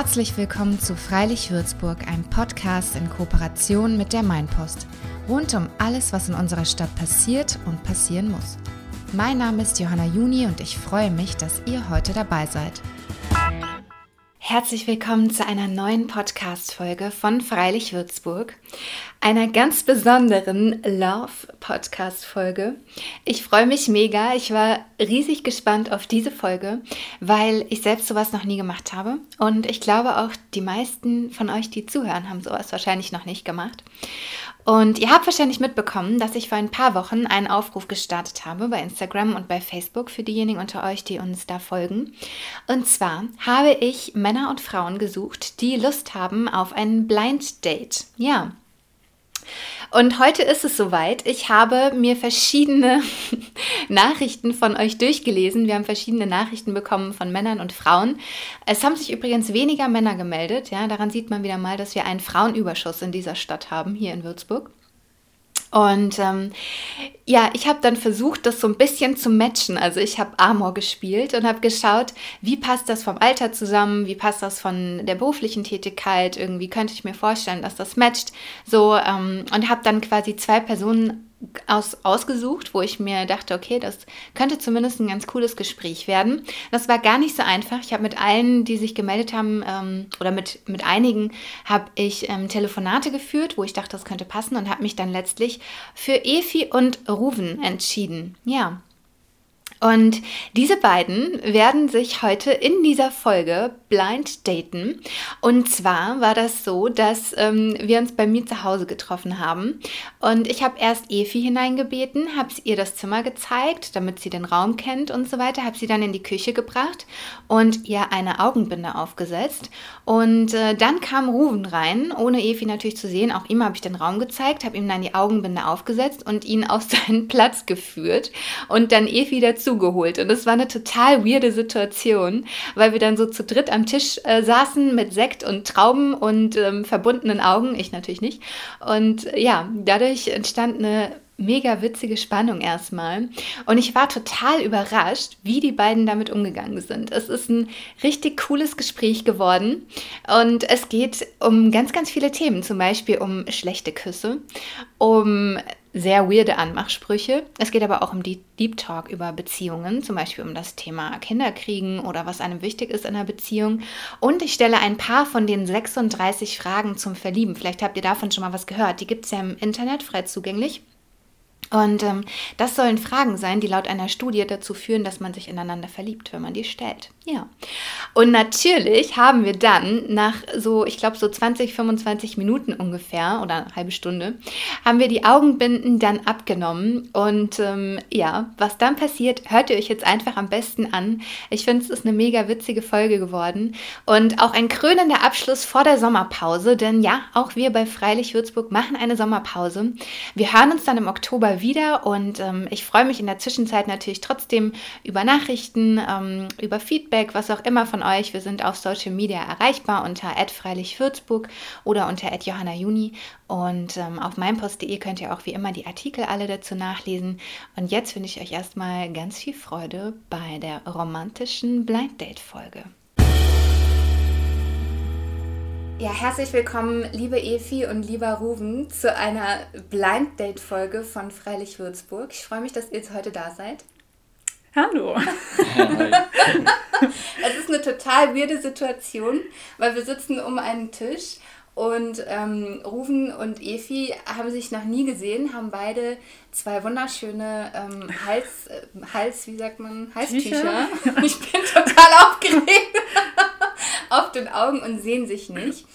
Herzlich willkommen zu Freilich Würzburg, einem Podcast in Kooperation mit der Mainpost. Rund um alles, was in unserer Stadt passiert und passieren muss. Mein Name ist Johanna Juni und ich freue mich, dass ihr heute dabei seid. Herzlich willkommen zu einer neuen Podcast-Folge von Freilich Würzburg, einer ganz besonderen Love-Podcast-Folge. Ich freue mich mega. Ich war riesig gespannt auf diese Folge, weil ich selbst sowas noch nie gemacht habe. Und ich glaube auch, die meisten von euch, die zuhören, haben sowas wahrscheinlich noch nicht gemacht. Und ihr habt wahrscheinlich mitbekommen, dass ich vor ein paar Wochen einen Aufruf gestartet habe bei Instagram und bei Facebook für diejenigen unter euch, die uns da folgen. Und zwar habe ich Männer und Frauen gesucht, die Lust haben auf ein Blind Date. Ja, und heute ist es soweit. Ich habe mir verschiedene Nachrichten von euch durchgelesen. Wir haben verschiedene Nachrichten bekommen von Männern und Frauen. Es haben sich übrigens weniger Männer gemeldet. Ja, daran sieht man wieder mal, dass wir einen Frauenüberschuss in dieser Stadt haben, hier in Würzburg. Und ähm, ja, ich habe dann versucht, das so ein bisschen zu matchen. Also ich habe Amor gespielt und habe geschaut, wie passt das vom Alter zusammen, wie passt das von der beruflichen Tätigkeit. Irgendwie könnte ich mir vorstellen, dass das matcht. So ähm, und habe dann quasi zwei Personen aus, ausgesucht, wo ich mir dachte, okay, das könnte zumindest ein ganz cooles Gespräch werden. Das war gar nicht so einfach. Ich habe mit allen, die sich gemeldet haben, ähm, oder mit, mit einigen, habe ich ähm, Telefonate geführt, wo ich dachte, das könnte passen und habe mich dann letztlich für Efi und Ruven entschieden. Ja, und diese beiden werden sich heute in dieser Folge blind daten. Und zwar war das so, dass ähm, wir uns bei mir zu Hause getroffen haben. Und ich habe erst Efi hineingebeten, habe ihr das Zimmer gezeigt, damit sie den Raum kennt und so weiter, habe sie dann in die Küche gebracht und ihr eine Augenbinde aufgesetzt. Und äh, dann kam Ruven rein, ohne Efi natürlich zu sehen. Auch ihm habe ich den Raum gezeigt, habe ihm dann die Augenbinde aufgesetzt und ihn auf seinen Platz geführt. Und dann Efi dazu dazugeholt. Und es war eine total weirde Situation, weil wir dann so zu dritt am Tisch äh, saßen mit Sekt und Trauben und ähm, verbundenen Augen. Ich natürlich nicht. Und äh, ja, dadurch entstand eine mega witzige Spannung erstmal. Und ich war total überrascht, wie die beiden damit umgegangen sind. Es ist ein richtig cooles Gespräch geworden. Und es geht um ganz, ganz viele Themen. Zum Beispiel um schlechte Küsse, um sehr weirde Anmachsprüche. Es geht aber auch um die Deep Talk über Beziehungen, zum Beispiel um das Thema Kinderkriegen oder was einem wichtig ist in einer Beziehung. Und ich stelle ein paar von den 36 Fragen zum Verlieben. Vielleicht habt ihr davon schon mal was gehört. Die gibt es ja im Internet frei zugänglich. Und ähm, das sollen Fragen sein, die laut einer Studie dazu führen, dass man sich ineinander verliebt, wenn man die stellt. Ja. Und natürlich haben wir dann nach so, ich glaube, so 20, 25 Minuten ungefähr oder eine halbe Stunde, haben wir die Augenbinden dann abgenommen. Und ähm, ja, was dann passiert, hört ihr euch jetzt einfach am besten an. Ich finde, es ist eine mega witzige Folge geworden. Und auch ein krönender Abschluss vor der Sommerpause, denn ja, auch wir bei Freilich Würzburg machen eine Sommerpause. Wir hören uns dann im Oktober wieder und ähm, ich freue mich in der Zwischenzeit natürlich trotzdem über Nachrichten, ähm, über Feedback, was auch immer von euch. Wir sind auf Social Media erreichbar unter @freilichwürzburg oder unter @johannajuni und ähm, auf meinpost.de könnt ihr auch wie immer die Artikel alle dazu nachlesen. Und jetzt wünsche ich euch erstmal ganz viel Freude bei der romantischen Blind Date Folge. Ja, herzlich willkommen, liebe Efi und lieber Ruven, zu einer Blind Date Folge von Freilich Würzburg. Ich freue mich, dass ihr jetzt heute da seid. Hallo. es ist eine total weirde Situation, weil wir sitzen um einen Tisch und ähm, Ruven und Efi haben sich noch nie gesehen, haben beide zwei wunderschöne ähm, Hals, äh, Hals, wie sagt man, Halstücher. Ich bin total aufgeregt auf den Augen und sehen sich nicht.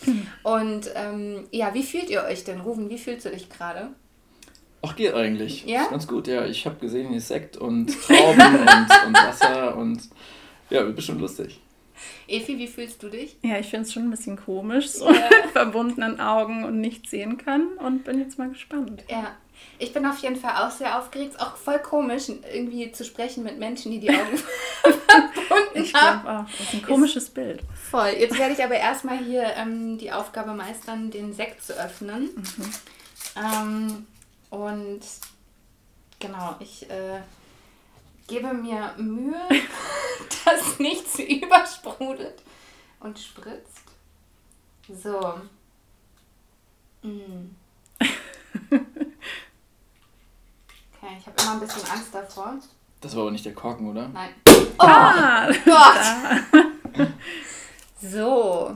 Und ähm, ja, wie fühlt ihr euch denn, Rufen? Wie fühlst du dich gerade? Ach, geht eigentlich. Ja? Ist ganz gut, ja. Ich habe gesehen, hier ist Sekt und Trauben und, und Wasser und ja, wird bestimmt lustig. Efi, wie fühlst du dich? Ja, ich finde es schon ein bisschen komisch, so ja. mit verbundenen Augen und nicht sehen kann und bin jetzt mal gespannt. Ja, ich bin auf jeden Fall auch sehr aufgeregt. Auch voll komisch, irgendwie zu sprechen mit Menschen, die die Augen verbunden ich haben. Auch. Das ist ein komisches ist Bild. Voll. Jetzt werde ich aber erstmal hier ähm, die Aufgabe meistern, den Sekt zu öffnen. Mhm. Ähm, und genau, ich äh, gebe mir Mühe, dass nichts übersprudelt und spritzt. So. Mm. Okay, ich habe immer ein bisschen Angst davor. Das war aber nicht der Korken, oder? Nein. Oh ah, Gott! so.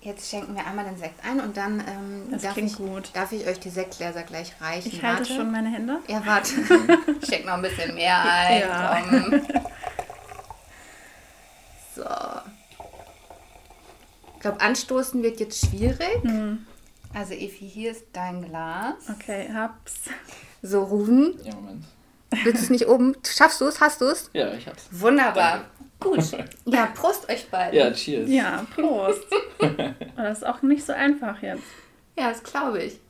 Jetzt schenken wir einmal den Sekt ein und dann ähm, darf, ich, gut. darf ich euch die Sektgläser gleich reichen. Ich halte warte. schon meine Hände. Ja, warte. ich schenke noch ein bisschen mehr ein. Ja. So. Ich glaube, anstoßen wird jetzt schwierig. Mhm. Also Evi, hier ist dein Glas. Okay, hab's. So, Ruben. Ja, Moment. Willst du es nicht oben? Schaffst du es? Hast du es? Ja, ich hab's. Wunderbar. Danke. Gut. Ja, Prost euch beiden. Ja, cheers. Ja, Prost. das ist auch nicht so einfach jetzt. Ja, das glaube ich.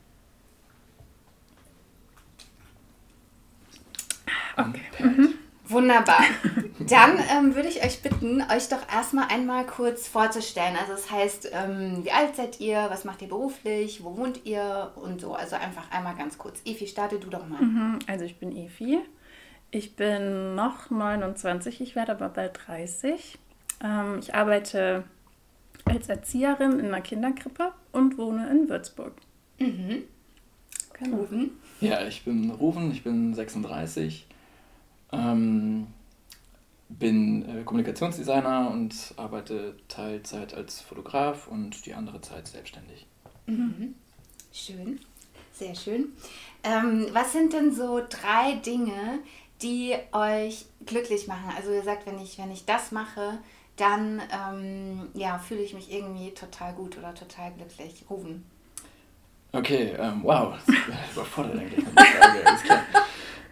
Okay. Mhm. Wunderbar. Dann ähm, würde ich euch bitten, euch doch erstmal einmal kurz vorzustellen. Also das heißt, ähm, wie alt seid ihr, was macht ihr beruflich, wo wohnt ihr und so. Also einfach einmal ganz kurz. Efi, starte du doch mal. Mhm, also ich bin Efi. Ich bin noch 29, ich werde aber bald 30. Ähm, ich arbeite als Erzieherin in einer Kinderkrippe und wohne in Würzburg. Mhm. Genau. Rufen? Ja, ich bin Rufen, ich bin 36 ähm, bin äh, Kommunikationsdesigner und arbeite Teilzeit als Fotograf und die andere Zeit selbstständig. Mhm. Schön, sehr schön. Ähm, was sind denn so drei Dinge, die euch glücklich machen? Also ihr sagt, wenn ich, wenn ich das mache, dann ähm, ja, fühle ich mich irgendwie total gut oder total glücklich. Rufen. Okay, ähm, wow, das überfordert eigentlich.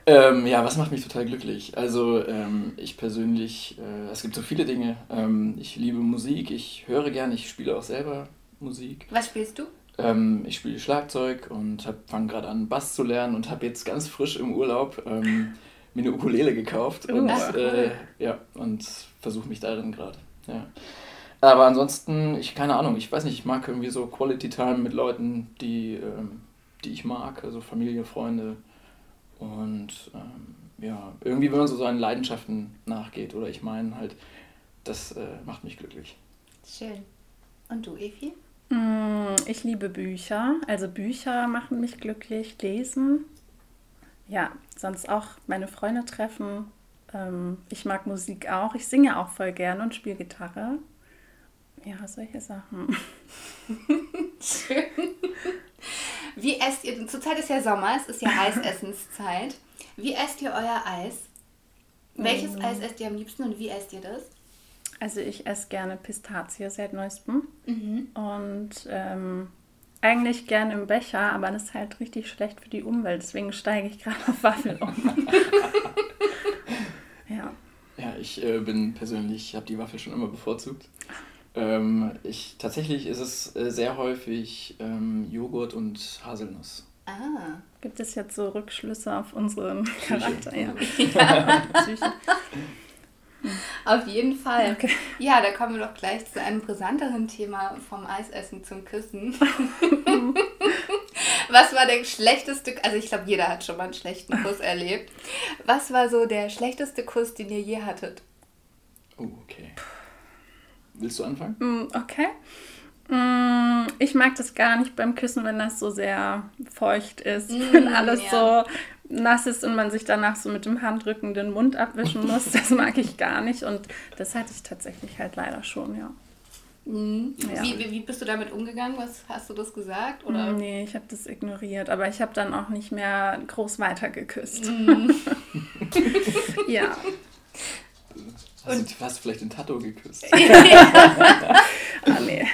Ähm, ja, was macht mich total glücklich? Also ähm, ich persönlich, äh, es gibt so viele Dinge. Ähm, ich liebe Musik, ich höre gerne, ich spiele auch selber Musik. Was spielst du? Ähm, ich spiele Schlagzeug und fange gerade an, Bass zu lernen und habe jetzt ganz frisch im Urlaub ähm, mir eine Ukulele gekauft oh, und, äh, ja, und versuche mich darin gerade. Ja. Aber ansonsten, ich keine Ahnung, ich weiß nicht, ich mag irgendwie so Quality Time mit Leuten, die, ähm, die ich mag, also Familie, Freunde. Und ähm, ja, irgendwie, wenn man so seinen Leidenschaften nachgeht, oder ich meine halt, das äh, macht mich glücklich. Schön. Und du, Evi? Mm, ich liebe Bücher. Also Bücher machen mich glücklich, lesen. Ja, sonst auch meine Freunde treffen. Ähm, ich mag Musik auch. Ich singe auch voll gerne und spiele Gitarre. Ja, solche Sachen. Schön. Wie esst ihr, zurzeit ist ja Sommer, es ist ja Eisessenszeit. Wie esst ihr euer Eis? Welches mm. Eis esst ihr am liebsten und wie esst ihr das? Also ich esse gerne Pistazie seit neuestem. Mhm. Und ähm, eigentlich gerne im Becher, aber das ist halt richtig schlecht für die Umwelt. Deswegen steige ich gerade auf Waffeln um. ja. Ja, ich äh, bin persönlich, habe die Waffel schon immer bevorzugt. Ähm, ich, tatsächlich ist es äh, sehr häufig ähm, Joghurt und Haselnuss. Ah. Gibt es jetzt so Rückschlüsse auf unseren Psyche. Charakter? Ja. ja. Auf jeden Fall. Okay. Ja, da kommen wir doch gleich zu einem brisanteren Thema vom Eisessen zum Küssen. Was war der schlechteste, also ich glaube, jeder hat schon mal einen schlechten Kuss erlebt. Was war so der schlechteste Kuss, den ihr je hattet? Oh, okay. Willst du anfangen? Mm, okay. Mm, ich mag das gar nicht beim Küssen, wenn das so sehr feucht ist, mm, wenn alles ja. so nass ist und man sich danach so mit dem Handrücken den Mund abwischen muss. Das mag ich gar nicht und das hatte ich tatsächlich halt leider schon, ja. Mhm. ja. Wie, wie, wie, bist du damit umgegangen? Was hast du das gesagt? Oder? Nee, ich habe das ignoriert, aber ich habe dann auch nicht mehr groß weitergeküsst. Mhm. ja. Hast du hast vielleicht den Tato geküsst? ah, nee.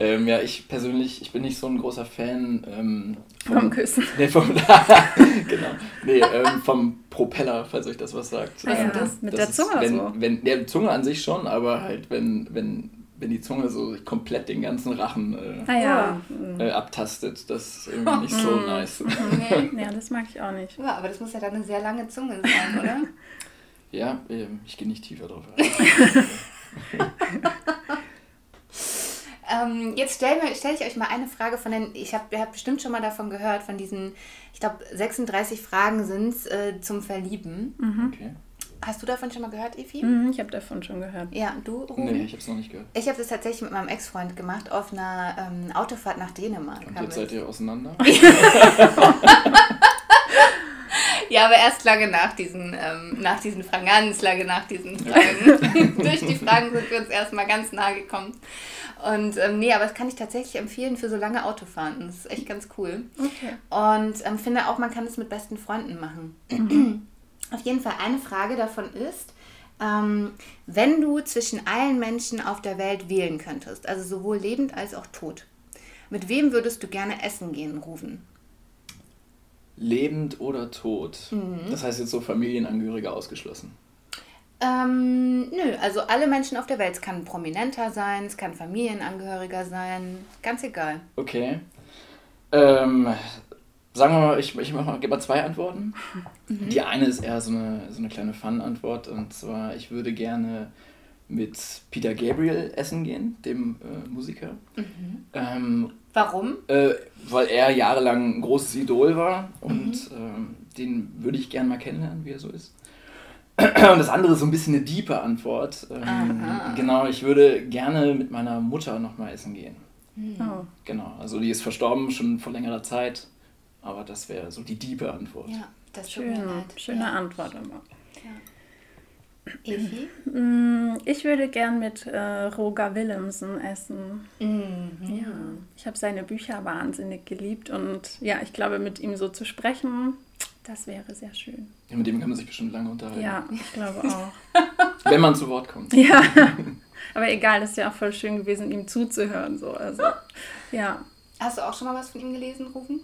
Ähm, ja, ich persönlich, ich bin nicht so ein großer Fan ähm, vom, vom, Küssen. Nee, vom, genau. Nee, ähm, vom Propeller, falls euch das was sagt. Was ähm, das? Mit das der Zunge ist, wenn, so? Wenn, ja, Zunge an sich schon, aber halt, wenn, wenn, wenn die Zunge so komplett den ganzen Rachen äh, ah, ja. äh, abtastet, das ist irgendwie nicht so mm. nice. Nee. ja, das mag ich auch nicht. Ja, aber das muss ja dann eine sehr lange Zunge sein, oder? Ja, ähm, ich gehe nicht tiefer drauf ähm, jetzt stelle stell ich euch mal eine Frage von den, ich habe hab bestimmt schon mal davon gehört, von diesen, ich glaube 36 Fragen sind es äh, zum Verlieben. Mhm. Okay. Hast du davon schon mal gehört, Evi? Mhm, ich habe davon schon gehört. Ja, du, Ruben? Nee, ich habe es noch nicht gehört. Ich habe das tatsächlich mit meinem Ex-Freund gemacht auf einer ähm, Autofahrt nach Dänemark. Und jetzt seid ihr auseinander? ja, aber erst lange nach diesen, ähm, nach diesen Fragen, ganz lange nach diesen Fragen. Durch die Fragen sind wir uns erstmal ganz nahe gekommen. Und ähm, nee, aber das kann ich tatsächlich empfehlen für so lange Autofahren. Das ist echt ganz cool. Okay. Und ähm, finde auch, man kann es mit besten Freunden machen. Mhm. Auf jeden Fall eine Frage davon ist, ähm, wenn du zwischen allen Menschen auf der Welt wählen könntest, also sowohl lebend als auch tot, mit wem würdest du gerne essen gehen, Rufen? Lebend oder tot? Mhm. Das heißt jetzt so Familienangehörige ausgeschlossen. Ähm, nö, also alle Menschen auf der Welt. Es kann Prominenter sein, es kann Familienangehöriger sein, ganz egal. Okay. Ähm, sagen wir mal, ich, ich mal, gebe mal zwei Antworten. Mhm. Die eine ist eher so eine, so eine kleine Fun-Antwort und zwar, ich würde gerne mit Peter Gabriel essen gehen, dem äh, Musiker. Mhm. Ähm, Warum? Äh, weil er jahrelang ein großes Idol war und mhm. ähm, den würde ich gerne mal kennenlernen, wie er so ist. Und das andere ist so ein bisschen eine diepe Antwort. Ähm, genau, ich würde gerne mit meiner Mutter nochmal essen gehen. Mhm. Oh. Genau, also die ist verstorben schon vor längerer Zeit, aber das wäre so die diepe Antwort. Ja, das Schön, Schöne ja. Antwort immer. Evi? Mm, ich würde gern mit äh, Roger Willemsen essen. Mhm. Ja, ich habe seine Bücher wahnsinnig geliebt und ja, ich glaube, mit ihm so zu sprechen, das wäre sehr schön. Ja, mit dem kann man sich bestimmt lange unterhalten. Ja, ich glaube auch. Wenn man zu Wort kommt. Ja. Aber egal, ist ja auch voll schön gewesen, ihm zuzuhören. So. Also, ja. Hast du auch schon mal was von ihm gelesen, Rufen?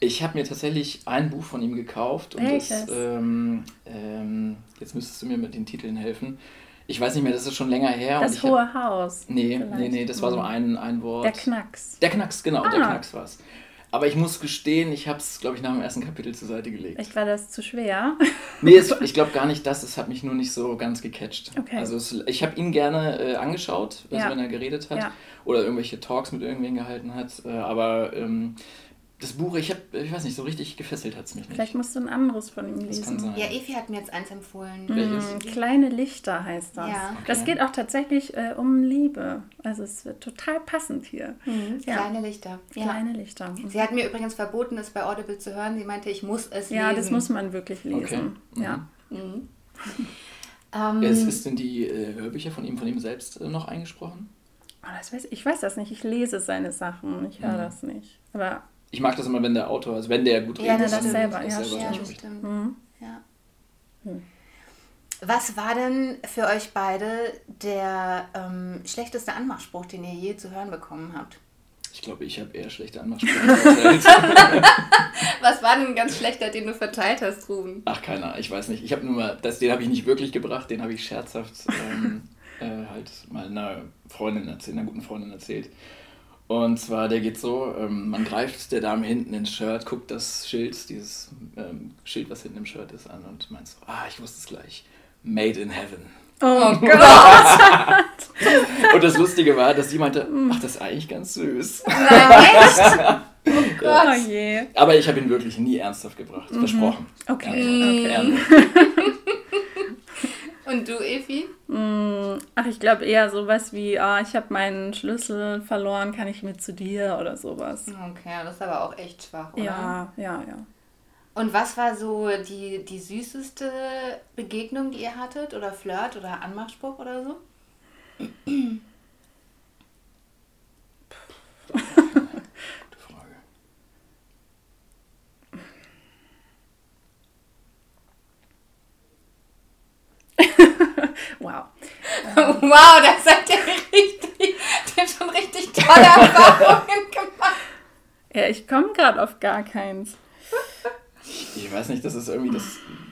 Ich habe mir tatsächlich ein Buch von ihm gekauft. Und Welches? Das, ähm, ähm, jetzt müsstest du mir mit den Titeln helfen. Ich weiß nicht mehr, das ist schon länger her. Das Hohe hab, Haus. Nee, vielleicht. nee, nee, das war so mhm. ein, ein Wort. Der Knacks. Der Knacks, genau, ah. der Knacks war es. Aber ich muss gestehen, ich habe es, glaube ich, nach dem ersten Kapitel zur Seite gelegt. Ich war das zu schwer? nee, es, ich glaube gar nicht das. Es hat mich nur nicht so ganz gecatcht. Okay. Also es, ich habe ihn gerne äh, angeschaut, also ja. wenn er geredet hat. Ja. Oder irgendwelche Talks mit irgendwen gehalten hat. Äh, aber ähm, das Buch, ich habe, ich weiß nicht, so richtig gefesselt hat es mich nicht. Vielleicht musst du ein anderes von ihm lesen. Das kann sein. Ja, Evi hat mir jetzt eins empfohlen. Mhm, Kleine Lichter heißt das. Ja. Okay. Das geht auch tatsächlich äh, um Liebe. Also es wird total passend hier. Mhm. Ja. Kleine Lichter. Ja. Kleine Lichter. Mhm. Sie hat mir übrigens verboten, es bei Audible zu hören. Sie meinte, ich muss es ja, lesen. Ja, das muss man wirklich lesen. Okay. Ja. Mhm. ähm, ist, ist denn die äh, Hörbücher von ihm, von ihm selbst äh, noch eingesprochen? Oh, das weiß, ich weiß das nicht. Ich lese seine Sachen. Ich höre mhm. das nicht. Aber ich mag das immer, wenn der Autor, also wenn der gut redet. Ja, das, das selber, das ja, selber ja, das stimmt. Mhm. Ja. Hm. Was war denn für euch beide der ähm, schlechteste Anmachspruch, den ihr je zu hören bekommen habt? Ich glaube, ich habe eher schlechte Anmachsprüche Was war denn ein ganz schlechter, den du verteilt hast, Ruben? Ach, keiner, ich weiß nicht. Ich habe nur mal, das, den habe ich nicht wirklich gebracht, den habe ich scherzhaft ähm, äh, halt mal einer Freundin erzählt, einer guten Freundin erzählt. Und zwar, der geht so, ähm, man greift der Dame hinten ins Shirt, guckt das Schild, dieses ähm, Schild, was hinten im Shirt ist, an und meint so, ah, ich wusste es gleich. Made in Heaven. Oh Gott! und das Lustige war, dass sie meinte, ach, das ist eigentlich ganz süß. Nein, echt? Oh Gott. Oh je. Aber ich habe ihn wirklich nie ernsthaft gebracht. Mhm. Versprochen. Okay. Ernsthaft. okay. Und du, Evi? Mm, ach, ich glaube eher sowas wie, ah, ich habe meinen Schlüssel verloren, kann ich mit zu dir oder sowas. Okay, das ist aber auch echt schwach, oder? Ja, ja, ja. Und was war so die, die süßeste Begegnung, die ihr hattet? Oder Flirt oder Anmachspruch oder so? wow. Wow, das hat ja richtig, der schon richtig tolle Erfahrungen gemacht. Ja, ich komme gerade auf gar keins. Ich, weiß nicht, das ist irgendwie, das,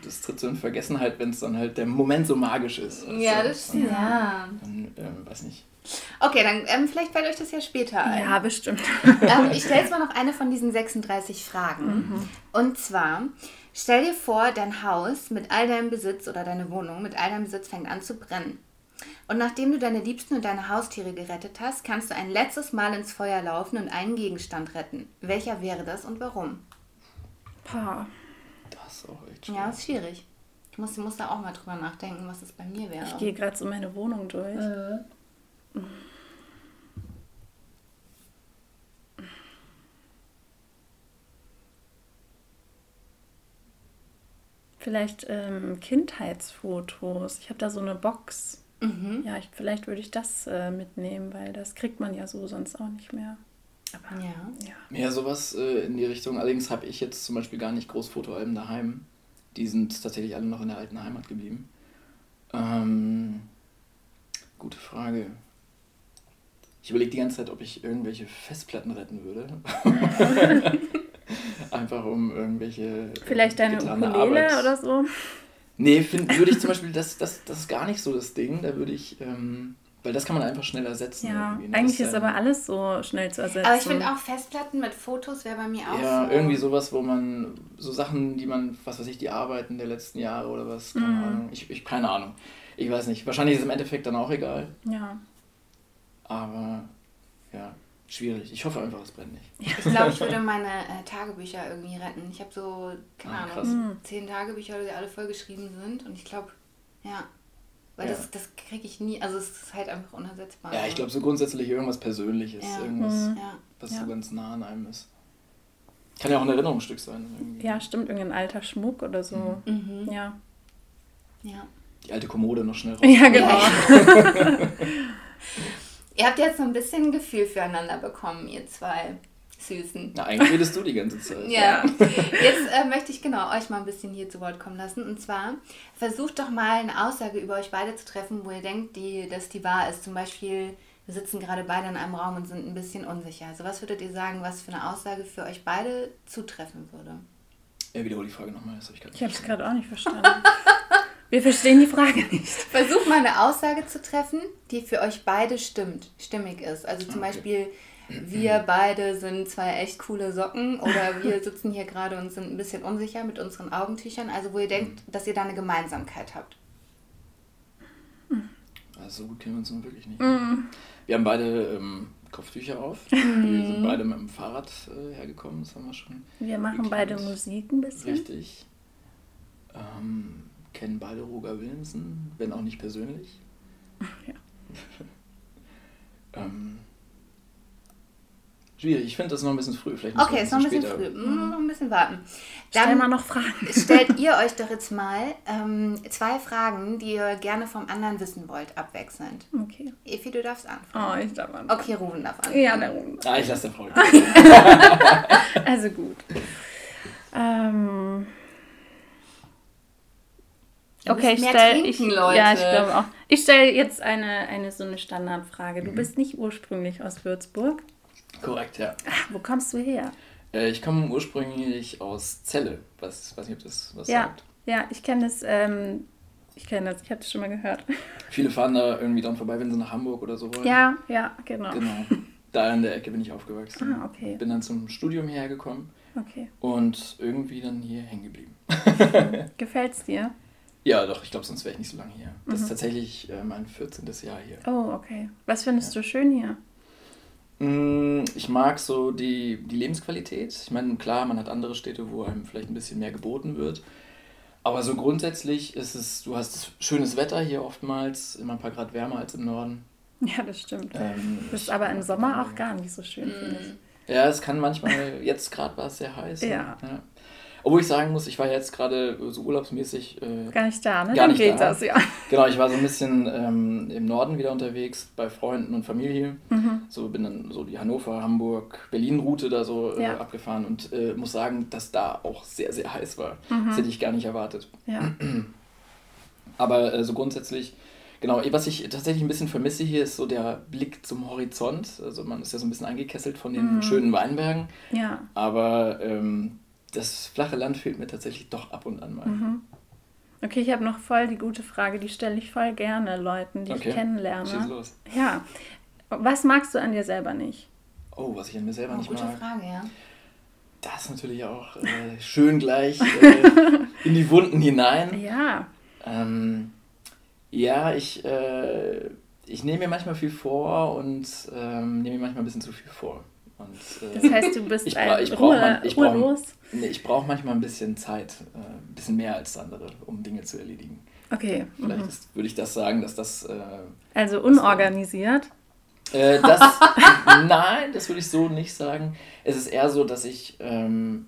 das tritt so in Vergessenheit, wenn es dann halt der Moment so magisch ist. Ja, also, das stimmt. Ja. Dann, ähm, weiß nicht. Okay, dann ähm, vielleicht fällt euch das ja später ein. Ja, bestimmt. Ähm, ich stelle jetzt mal noch eine von diesen 36 Fragen. Mhm. Und zwar, Stell dir vor, dein Haus mit all deinem Besitz oder deine Wohnung mit all deinem Besitz fängt an zu brennen. Und nachdem du deine Liebsten und deine Haustiere gerettet hast, kannst du ein letztes Mal ins Feuer laufen und einen Gegenstand retten. Welcher wäre das und warum? Pah. Das ist auch echt schwierig. Ja, ist schwierig. Ich muss, muss da auch mal drüber nachdenken, was es bei mir wäre. Ich gehe gerade so meine Wohnung durch. Äh. Vielleicht ähm, Kindheitsfotos. Ich habe da so eine Box. Mhm. Ja, ich, vielleicht würde ich das äh, mitnehmen, weil das kriegt man ja so sonst auch nicht mehr. Aber ja. Ja, ja sowas äh, in die Richtung. Allerdings habe ich jetzt zum Beispiel gar nicht groß Fotoalben daheim. Die sind tatsächlich alle noch in der alten Heimat geblieben. Ähm, gute Frage. Ich überlege die ganze Zeit, ob ich irgendwelche Festplatten retten würde. Einfach um irgendwelche. Vielleicht deine Ukulele Arbeit. oder so? Nee, würde ich zum Beispiel, das, das, das ist gar nicht so das Ding. Da würde ich. Ähm, weil das kann man einfach schnell ersetzen. Ja, ne? eigentlich ist, ist aber alles so schnell zu ersetzen. Aber ich finde auch Festplatten mit Fotos wäre bei mir auch Ja, so. irgendwie sowas, wo man, so Sachen, die man, was weiß ich, die Arbeiten der letzten Jahre oder was, keine mhm. Ahnung. Ich, ich, keine Ahnung. Ich weiß nicht. Wahrscheinlich ist es im Endeffekt dann auch egal. Ja. Aber, ja schwierig. Ich hoffe einfach, es brennt nicht. Ich glaube, ich würde meine äh, Tagebücher irgendwie retten. Ich habe so, keine ah, Ahnung, hm. zehn Tagebücher, die alle vollgeschrieben sind. Und ich glaube, ja. Weil ja. das, das kriege ich nie, also es ist halt einfach unersetzbar. Ja, ich glaube so grundsätzlich irgendwas Persönliches, ja. irgendwas, mhm. was so ganz nah an einem ist. Kann ja auch ein Erinnerungsstück sein. Irgendwie. Ja, stimmt, irgendein alter Schmuck oder so. Mhm. Ja. Ja. Die alte Kommode noch schnell raus. Ja, genau. Ihr habt jetzt so ein bisschen ein Gefühl füreinander bekommen, ihr zwei Süßen. Na, eigentlich redest du die ganze Zeit. ja. Jetzt äh, möchte ich genau euch mal ein bisschen hier zu Wort kommen lassen. Und zwar versucht doch mal eine Aussage über euch beide zu treffen, wo ihr denkt, die, dass die wahr ist. Zum Beispiel, wir sitzen gerade beide in einem Raum und sind ein bisschen unsicher. Also was würdet ihr sagen, was für eine Aussage für euch beide zutreffen würde? Ja, wiederhole die Frage nochmal, das habe ich gerade Ich habe es gerade auch nicht verstanden. Wir verstehen die Frage nicht. Versucht mal eine Aussage zu treffen, die für euch beide stimmt, stimmig ist. Also zum okay. Beispiel, wir beide sind zwei echt coole Socken oder wir sitzen hier gerade und sind ein bisschen unsicher mit unseren Augentüchern. Also wo ihr denkt, dass ihr da eine Gemeinsamkeit habt. Also so gut kennen wir uns nun wirklich nicht. Mm. Wir haben beide ähm, Kopftücher auf. Wir sind beide mit dem Fahrrad äh, hergekommen, das haben wir schon. Wir machen beide Musik ein bisschen. Richtig. Ähm, kennen beide Roger Willemsen, wenn auch nicht persönlich. Ja. ähm, schwierig, ich finde das noch ein bisschen früh. Vielleicht okay, ist noch ein bisschen später. früh. Mhm. Noch ein bisschen warten. Dann Stell mal noch Fragen. stellt ihr euch doch jetzt mal ähm, zwei Fragen, die ihr gerne vom anderen wissen wollt, abwechselnd. Okay. Efi, du darfst anfangen. Oh, ich darf anfangen. Okay, Ruben darf anfangen. Ja, der Ruben. Ah, ich lasse den Frau. also gut. Ähm... Okay, ich stelle ich, ja, ich glaube auch. Ich stelle jetzt eine, eine so eine Standardfrage. Du mhm. bist nicht ursprünglich aus Würzburg. Korrekt, ja. Ach, wo kommst du her? Äh, ich komme ursprünglich aus Celle. Was, weiß nicht, ob das was ja, sagt. Ja, ich kenne das. Ähm, ich kenne das. Ich habe das schon mal gehört. Viele fahren da irgendwie dran vorbei, wenn sie nach Hamburg oder so wollen. Ja, ja, genau. Genau. Da in der Ecke bin ich aufgewachsen. Ah, okay. Bin dann zum Studium hierher gekommen. Okay. Und irgendwie dann hier hängen geblieben. Gefällt's dir? Ja, doch, ich glaube, sonst wäre ich nicht so lange hier. Das mhm. ist tatsächlich äh, mein 14. Jahr hier. Oh, okay. Was findest ja. du schön hier? Mm, ich mag so die, die Lebensqualität. Ich meine, klar, man hat andere Städte, wo einem vielleicht ein bisschen mehr geboten wird. Aber so grundsätzlich ist es, du hast schönes Wetter hier oftmals, immer ein paar Grad wärmer als im Norden. Ja, das stimmt. Ähm, das ist aber im Sommer auch gar nicht so schön, finde ich. Ja, es kann manchmal, jetzt gerade war es sehr heiß. Ja. ja. Obwohl ich sagen muss, ich war jetzt gerade so urlaubsmäßig. Äh, gar nicht da, ne? Gar nicht geht da. das, ja. Genau, ich war so ein bisschen ähm, im Norden wieder unterwegs, bei Freunden und Familie. Mhm. So bin dann so die Hannover, Hamburg, Berlin-Route da so äh, ja. abgefahren und äh, muss sagen, dass da auch sehr, sehr heiß war. Mhm. Das hätte ich gar nicht erwartet. Ja. Aber äh, so grundsätzlich. Genau, was ich tatsächlich ein bisschen vermisse hier, ist so der Blick zum Horizont. Also man ist ja so ein bisschen eingekesselt von den mhm. schönen Weinbergen. Ja. Aber ähm, das flache Land fehlt mir tatsächlich doch ab und an mal. Mhm. Okay, ich habe noch voll die gute Frage, die stelle ich voll gerne Leuten, die okay. ich kennenlerne. Schieß los. Ja. Was magst du an dir selber nicht? Oh, was ich an mir selber oh, nicht gute mag. Gute Frage, ja. Das natürlich auch äh, schön gleich äh, in die Wunden hinein. Ja. Ähm, ja, ich, äh, ich nehme mir manchmal viel vor und ähm, nehme mir manchmal ein bisschen zu viel vor. Und, äh, das heißt, du bist ich, bra ich brauche man, brauch, nee, brauch manchmal ein bisschen Zeit, äh, ein bisschen mehr als andere, um Dinge zu erledigen. Okay. Vielleicht mhm. ist, würde ich das sagen, dass das. Äh, also unorganisiert? Äh, das, nein, das würde ich so nicht sagen. Es ist eher so, dass ich ähm,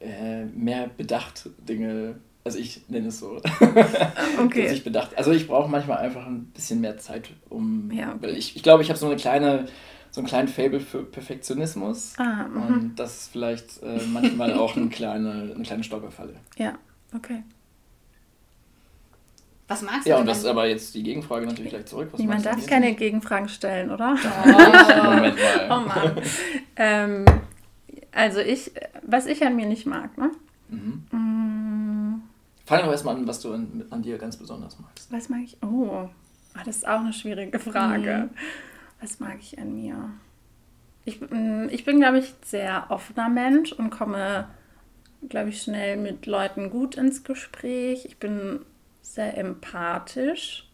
äh, mehr bedacht Dinge, also ich nenne es so, okay. dass ich bedacht, also ich brauche manchmal einfach ein bisschen mehr Zeit, um, ja, okay. weil ich, ich glaube, ich habe so eine kleine, so einen kleinen Fable für Perfektionismus ah, und mhm. das ist vielleicht äh, manchmal auch eine kleine, eine kleine Stolperfalle. Ja, okay. Was magst du? Ja, und das ist aber jetzt die Gegenfrage natürlich gleich zurück. Was Niemand darf keine Gegenfragen stellen, oder? Oh, Moment mal. Oh Mann. ähm, also ich, was ich an mir nicht mag, ne? Mhm. Mm. Fang doch erstmal an, was du an, an, dir ganz besonders magst. Was mag ich? Oh, ah, das ist auch eine schwierige Frage. Mhm. Was mag ich an mir? Ich, mm, ich bin, glaube ich, sehr offener Mensch und komme, glaube ich, schnell mit Leuten gut ins Gespräch. Ich bin sehr empathisch.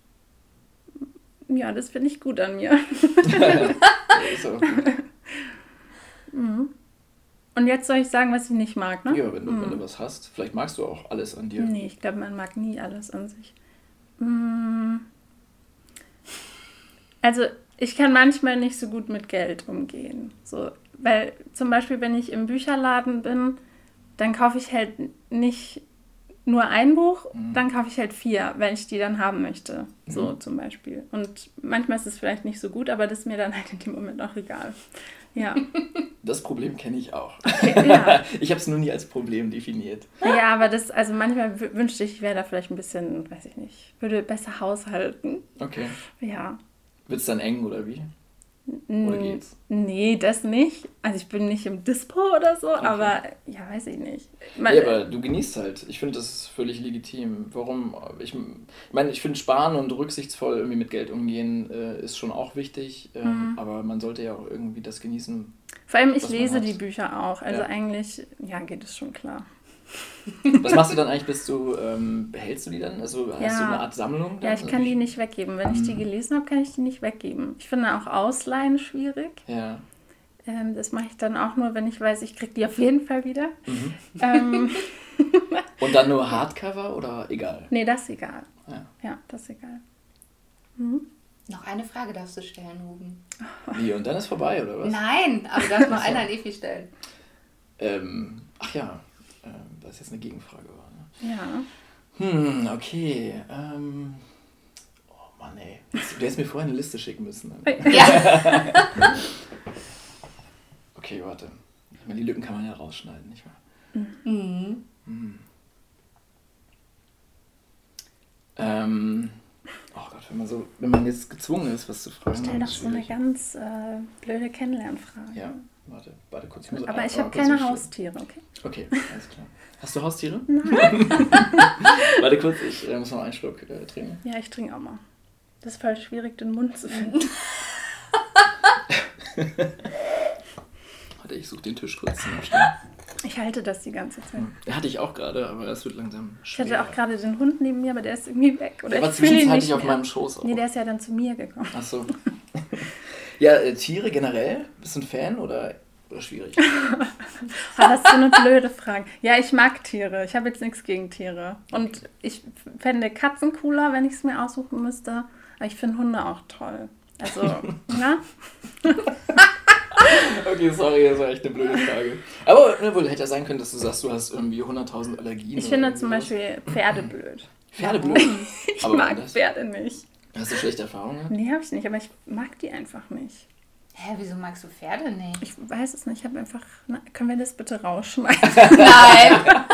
Ja, das finde ich gut an mir. so. mhm. Und jetzt soll ich sagen, was ich nicht mag, ne? Ja, wenn du, mhm. wenn du was hast. Vielleicht magst du auch alles an dir. Nee, ich glaube, man mag nie alles an sich. Mhm. Also, ich kann manchmal nicht so gut mit Geld umgehen. So, weil zum Beispiel, wenn ich im Bücherladen bin, dann kaufe ich halt nicht nur ein Buch, mhm. dann kaufe ich halt vier, wenn ich die dann haben möchte. So mhm. zum Beispiel. Und manchmal ist es vielleicht nicht so gut, aber das ist mir dann halt in dem Moment auch egal. Ja. Das Problem kenne ich auch. Okay, ja. ich habe es nur nie als Problem definiert. Ja, aber das, also manchmal wünschte ich, ich wäre da vielleicht ein bisschen, weiß ich nicht, würde besser haushalten. Okay. Ja. Wird es dann eng oder wie? Oder geht's? Nee, das nicht. Also ich bin nicht im Dispo oder so, okay. aber ja, weiß ich nicht. Man, ja, aber du genießt halt. Ich finde, das ist völlig legitim. Warum? Ich, ich meine, ich finde, sparen und rücksichtsvoll irgendwie mit Geld umgehen äh, ist schon auch wichtig, äh, mhm. aber man sollte ja auch irgendwie das genießen. Vor allem, ich lese die Bücher auch. Also ja. eigentlich, ja, geht es schon klar. Was machst du dann eigentlich, bis du, ähm, behältst du die dann? Also hast ja. du eine Art Sammlung? Dann? Ja, ich kann die nicht weggeben. Wenn ich die hm. gelesen habe, kann ich die nicht weggeben. Ich finde auch Ausleihen schwierig. Ja. Ähm, das mache ich dann auch nur, wenn ich weiß, ich kriege die auf jeden Fall wieder. Mhm. Ähm. Und dann nur Hardcover oder egal? Nee, das ist egal. Ja, ja das ist egal. Mhm. Noch eine Frage darfst du stellen, Ruben. Wie, und dann ist vorbei, oder was? Nein, aber du darfst noch eine an Evi stellen. Ähm, ach ja, das jetzt eine Gegenfrage war. Ne? Ja. Hm, okay. Ähm, oh Mann, ey. Du hättest mir vorher eine Liste schicken müssen. Ja. okay, warte. Ich meine, die Lücken kann man ja rausschneiden, nicht wahr? Mhm. Hm. Ähm, oh Gott, wenn man, so, wenn man jetzt gezwungen ist, was zu fragen. Stell doch so eine ganz äh, blöde Kennenlernfrage. Ja. Warte, warte kurz. Ich muss Aber ich habe keine Haustiere, okay? Okay, alles klar. Hast du Haustiere? Nein. warte kurz, ich äh, muss noch einen Schluck äh, trinken. Ja, ich trinke auch mal. Das ist voll schwierig, den Mund zu finden. warte, ich suche den Tisch kurz zum Ich halte das die ganze Zeit. Hm. Hatte ich auch gerade, aber es wird langsam schwer. Ich hatte auch gerade den Hund neben mir, aber der ist irgendwie weg. Oder der war zwischenzeitlich auf meinem Schoß. Auch. Nee, der ist ja dann zu mir gekommen. Ach so. Ja, äh, Tiere generell? Bist du ein Fan oder, schwierig? Das ist so eine blöde Frage. Ja, ich mag Tiere. Ich habe jetzt nichts gegen Tiere. Und ich fände Katzen cooler, wenn ich es mir aussuchen müsste. Aber ich finde Hunde auch toll. Also, na? okay, sorry, das war echt eine blöde Frage. Aber ne, wohl hätte ja sein können, dass du sagst, du hast irgendwie 100.000 Allergien. Ich finde zum Beispiel Pferde blöd. Pferde blöd? ich Aber mag Pferde nicht. Hast du schlechte Erfahrungen? Nee, habe ich nicht, aber ich mag die einfach nicht. Hä, wieso magst du Pferde nicht? Ich weiß es nicht. Ich habe einfach. Na, können wir das bitte rausschmeißen? Nein!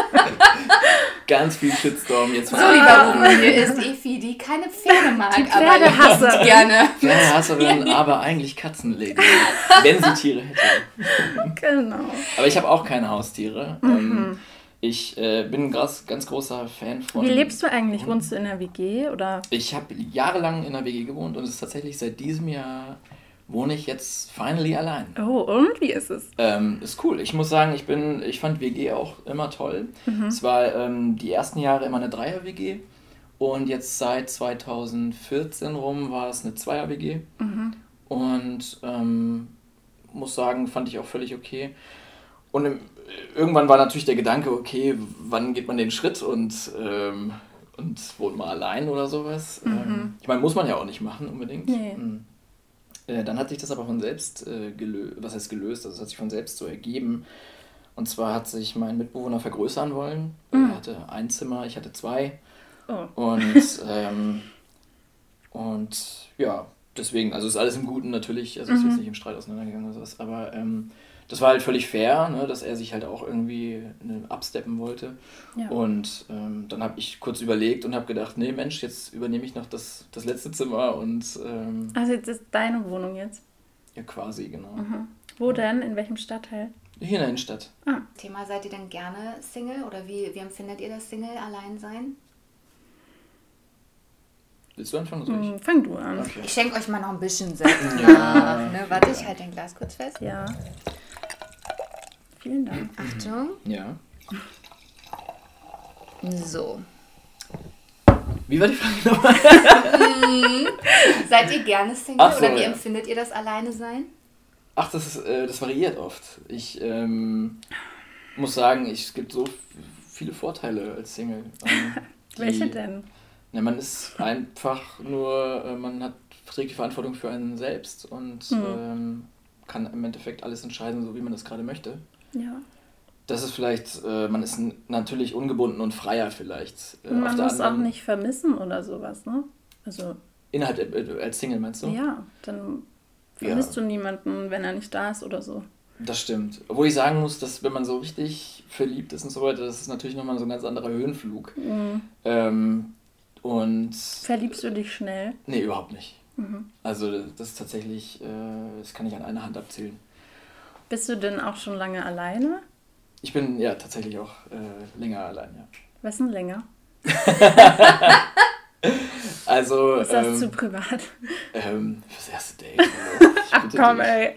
Ganz viel Shitstorm jetzt. So, lieber Ruben, hier ist Efi, die keine Pferde mag, die Pferde aber hasse. gerne. Pferdehasserin, aber eigentlich Katzenlady. wenn sie Tiere hätte. Genau. Aber ich habe auch keine Haustiere. Mhm. Ähm, ich äh, bin ein ganz, ganz großer Fan von. Wie lebst du eigentlich? Wohnst du in der WG oder? Ich habe jahrelang in der WG gewohnt und es ist tatsächlich seit diesem Jahr wohne ich jetzt finally allein. Oh, und wie ist es? Ähm, ist cool. Ich muss sagen, ich bin, ich fand WG auch immer toll. Mhm. Es war ähm, die ersten Jahre immer eine Dreier-WG und jetzt seit 2014 rum war es eine Zweier-WG. Mhm. Und ähm, muss sagen, fand ich auch völlig okay. und im, irgendwann war natürlich der Gedanke, okay, wann geht man den Schritt und, ähm, und wohnt mal allein oder sowas. Mhm. Ähm, ich meine, muss man ja auch nicht machen unbedingt. Nee. Mhm. Äh, dann hat sich das aber von selbst äh, gelöst, was heißt gelöst, also es hat sich von selbst so ergeben. Und zwar hat sich mein Mitbewohner vergrößern wollen. Mhm. Er hatte ein Zimmer, ich hatte zwei. Oh. Und, ähm, und ja, deswegen, also ist alles im Guten natürlich, also mhm. ist jetzt nicht im Streit auseinandergegangen oder sowas, aber ähm, das war halt völlig fair, ne, dass er sich halt auch irgendwie ne, absteppen wollte. Ja. Und ähm, dann habe ich kurz überlegt und habe gedacht, nee Mensch, jetzt übernehme ich noch das, das letzte Zimmer und... Ähm, also jetzt ist deine Wohnung jetzt? Ja, quasi, genau. Mhm. Wo denn? In welchem Stadtteil? Hier in der Innenstadt. Ah. Thema, seid ihr denn gerne Single oder wie, wie empfindet ihr das Single, allein sein? Willst du anfangen? Soll ich? Hm, fang du an. Okay. Ich schenke euch mal noch ein bisschen Sekt ja. Ne, warte, ich halte dein Glas kurz fest. Ja. Vielen Dank. Achtung. Ja. So. Wie war die Frage nochmal? Seid ihr gerne Single so, oder wie ja. empfindet ihr das Alleine sein? Ach, das, ist, äh, das variiert oft. Ich ähm, muss sagen, ich, es gibt so viele Vorteile als Single. Ähm, Welche denn? Na, man ist einfach nur, äh, man hat trägt die Verantwortung für einen selbst und hm. ähm, kann im Endeffekt alles entscheiden, so wie man das gerade möchte. Ja. Das ist vielleicht, äh, man ist natürlich ungebunden und freier vielleicht. Äh, man muss anderen, auch nicht vermissen oder sowas, ne? Also. Innerhalb äh, als Single meinst du? Ja, dann vermisst ja. du niemanden, wenn er nicht da ist oder so. Das stimmt. Obwohl ich sagen muss, dass wenn man so richtig verliebt ist und so weiter, das ist natürlich nochmal so ein ganz anderer Höhenflug. Mhm. Ähm, und. Verliebst du dich schnell? Nee, überhaupt nicht. Mhm. Also das ist tatsächlich, äh, das kann ich an einer Hand abzählen. Bist du denn auch schon lange alleine? Ich bin ja tatsächlich auch äh, länger allein, ja. Was denn länger? also. Ist das ähm, zu privat? Ähm, fürs erste Date. Ach komm, dich. ey.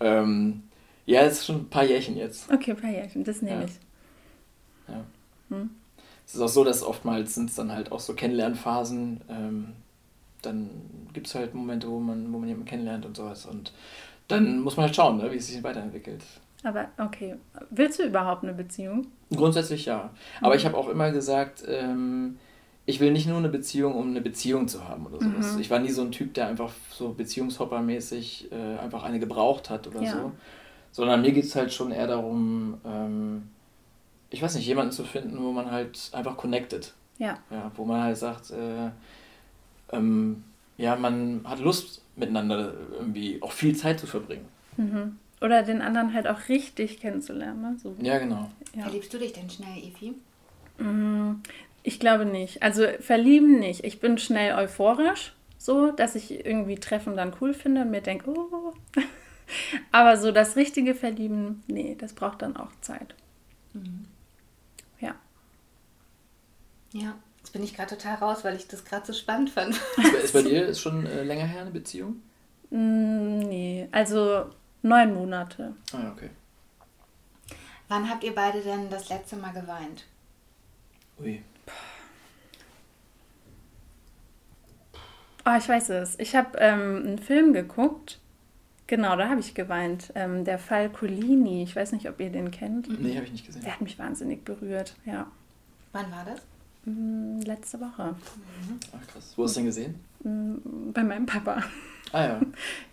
Ähm, ja, es ist schon ein paar Jährchen jetzt. Okay, ein paar Jährchen, das nehme ja. ich. Ja. Hm? Es ist auch so, dass oftmals sind es dann halt auch so Kennenlernphasen. Ähm, dann gibt es halt Momente, wo man, wo man jemanden kennenlernt und sowas. Und dann muss man halt schauen, ne, wie es sich weiterentwickelt. Aber okay, willst du überhaupt eine Beziehung? Grundsätzlich ja. Aber mhm. ich habe auch immer gesagt, ähm, ich will nicht nur eine Beziehung, um eine Beziehung zu haben oder sowas. Mhm. Ich war nie so ein Typ, der einfach so beziehungshoppermäßig äh, einfach eine gebraucht hat oder ja. so. Sondern mir geht es halt schon eher darum, ähm, ich weiß nicht, jemanden zu finden, wo man halt einfach connected. Ja. ja wo man halt sagt, äh, ähm, ja, man hat Lust miteinander irgendwie auch viel Zeit zu verbringen. Mhm. Oder den anderen halt auch richtig kennenzulernen. Ne? So. Ja, genau. Ja. Verliebst du dich denn schnell, Evi? Mhm. Ich glaube nicht. Also verlieben nicht. Ich bin schnell euphorisch, so, dass ich irgendwie Treffen dann cool finde und mir denke, oh. Aber so das richtige Verlieben, nee, das braucht dann auch Zeit. Mhm. Ja. Ja. Jetzt bin ich gerade total raus, weil ich das gerade so spannend fand. Ist bei dir ist schon äh, länger her eine Beziehung? Mm, nee, also neun Monate. Ah, okay. Wann habt ihr beide denn das letzte Mal geweint? Ui. Oh, ich weiß es. Ich habe ähm, einen Film geguckt. Genau, da habe ich geweint. Ähm, der Fall Colini. Ich weiß nicht, ob ihr den kennt. Nee, habe ich nicht gesehen. Der hat mich wahnsinnig berührt, ja. Wann war das? Mm, letzte Woche. Mhm. Ach krass. Wo hast du den gesehen? Mm, bei meinem Papa. Ah ja.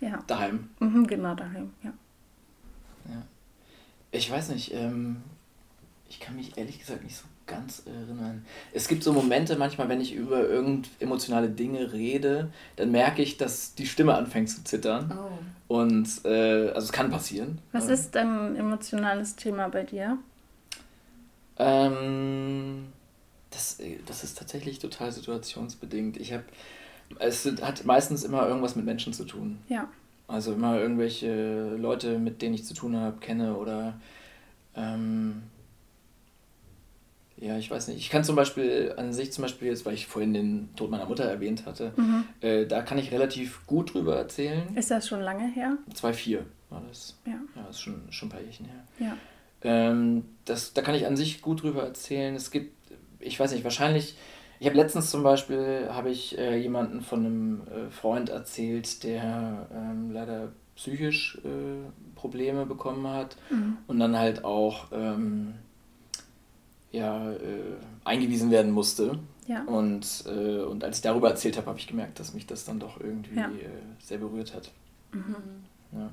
ja. Daheim. Mhm, genau, daheim, ja. Ja. Ich weiß nicht, ähm, ich kann mich ehrlich gesagt nicht so ganz erinnern. Es gibt so Momente manchmal, wenn ich über irgend emotionale Dinge rede, dann merke ich, dass die Stimme anfängt zu zittern. Oh. Und äh, also es kann passieren. Was ist ein emotionales Thema bei dir? Ähm, das, ist tatsächlich total situationsbedingt. Ich habe, es hat meistens immer irgendwas mit Menschen zu tun. Ja. Also immer irgendwelche Leute, mit denen ich zu tun habe, kenne oder ähm, ja, ich weiß nicht. Ich kann zum Beispiel an sich zum Beispiel jetzt, weil ich vorhin den Tod meiner Mutter erwähnt hatte, mhm. äh, da kann ich relativ gut drüber erzählen. Ist das schon lange her? 2004 war das. Ja. Ja, das ist schon, schon ein paar Jährchen her. Ja. Ähm, das, da kann ich an sich gut drüber erzählen. Es gibt ich weiß nicht, wahrscheinlich, ich habe letztens zum Beispiel, habe ich äh, jemanden von einem äh, Freund erzählt, der ähm, leider psychisch äh, Probleme bekommen hat mhm. und dann halt auch ähm, ja, äh, eingewiesen werden musste. Ja. Und, äh, und als ich darüber erzählt habe, habe ich gemerkt, dass mich das dann doch irgendwie ja. Äh, sehr berührt hat. Mhm. Ja.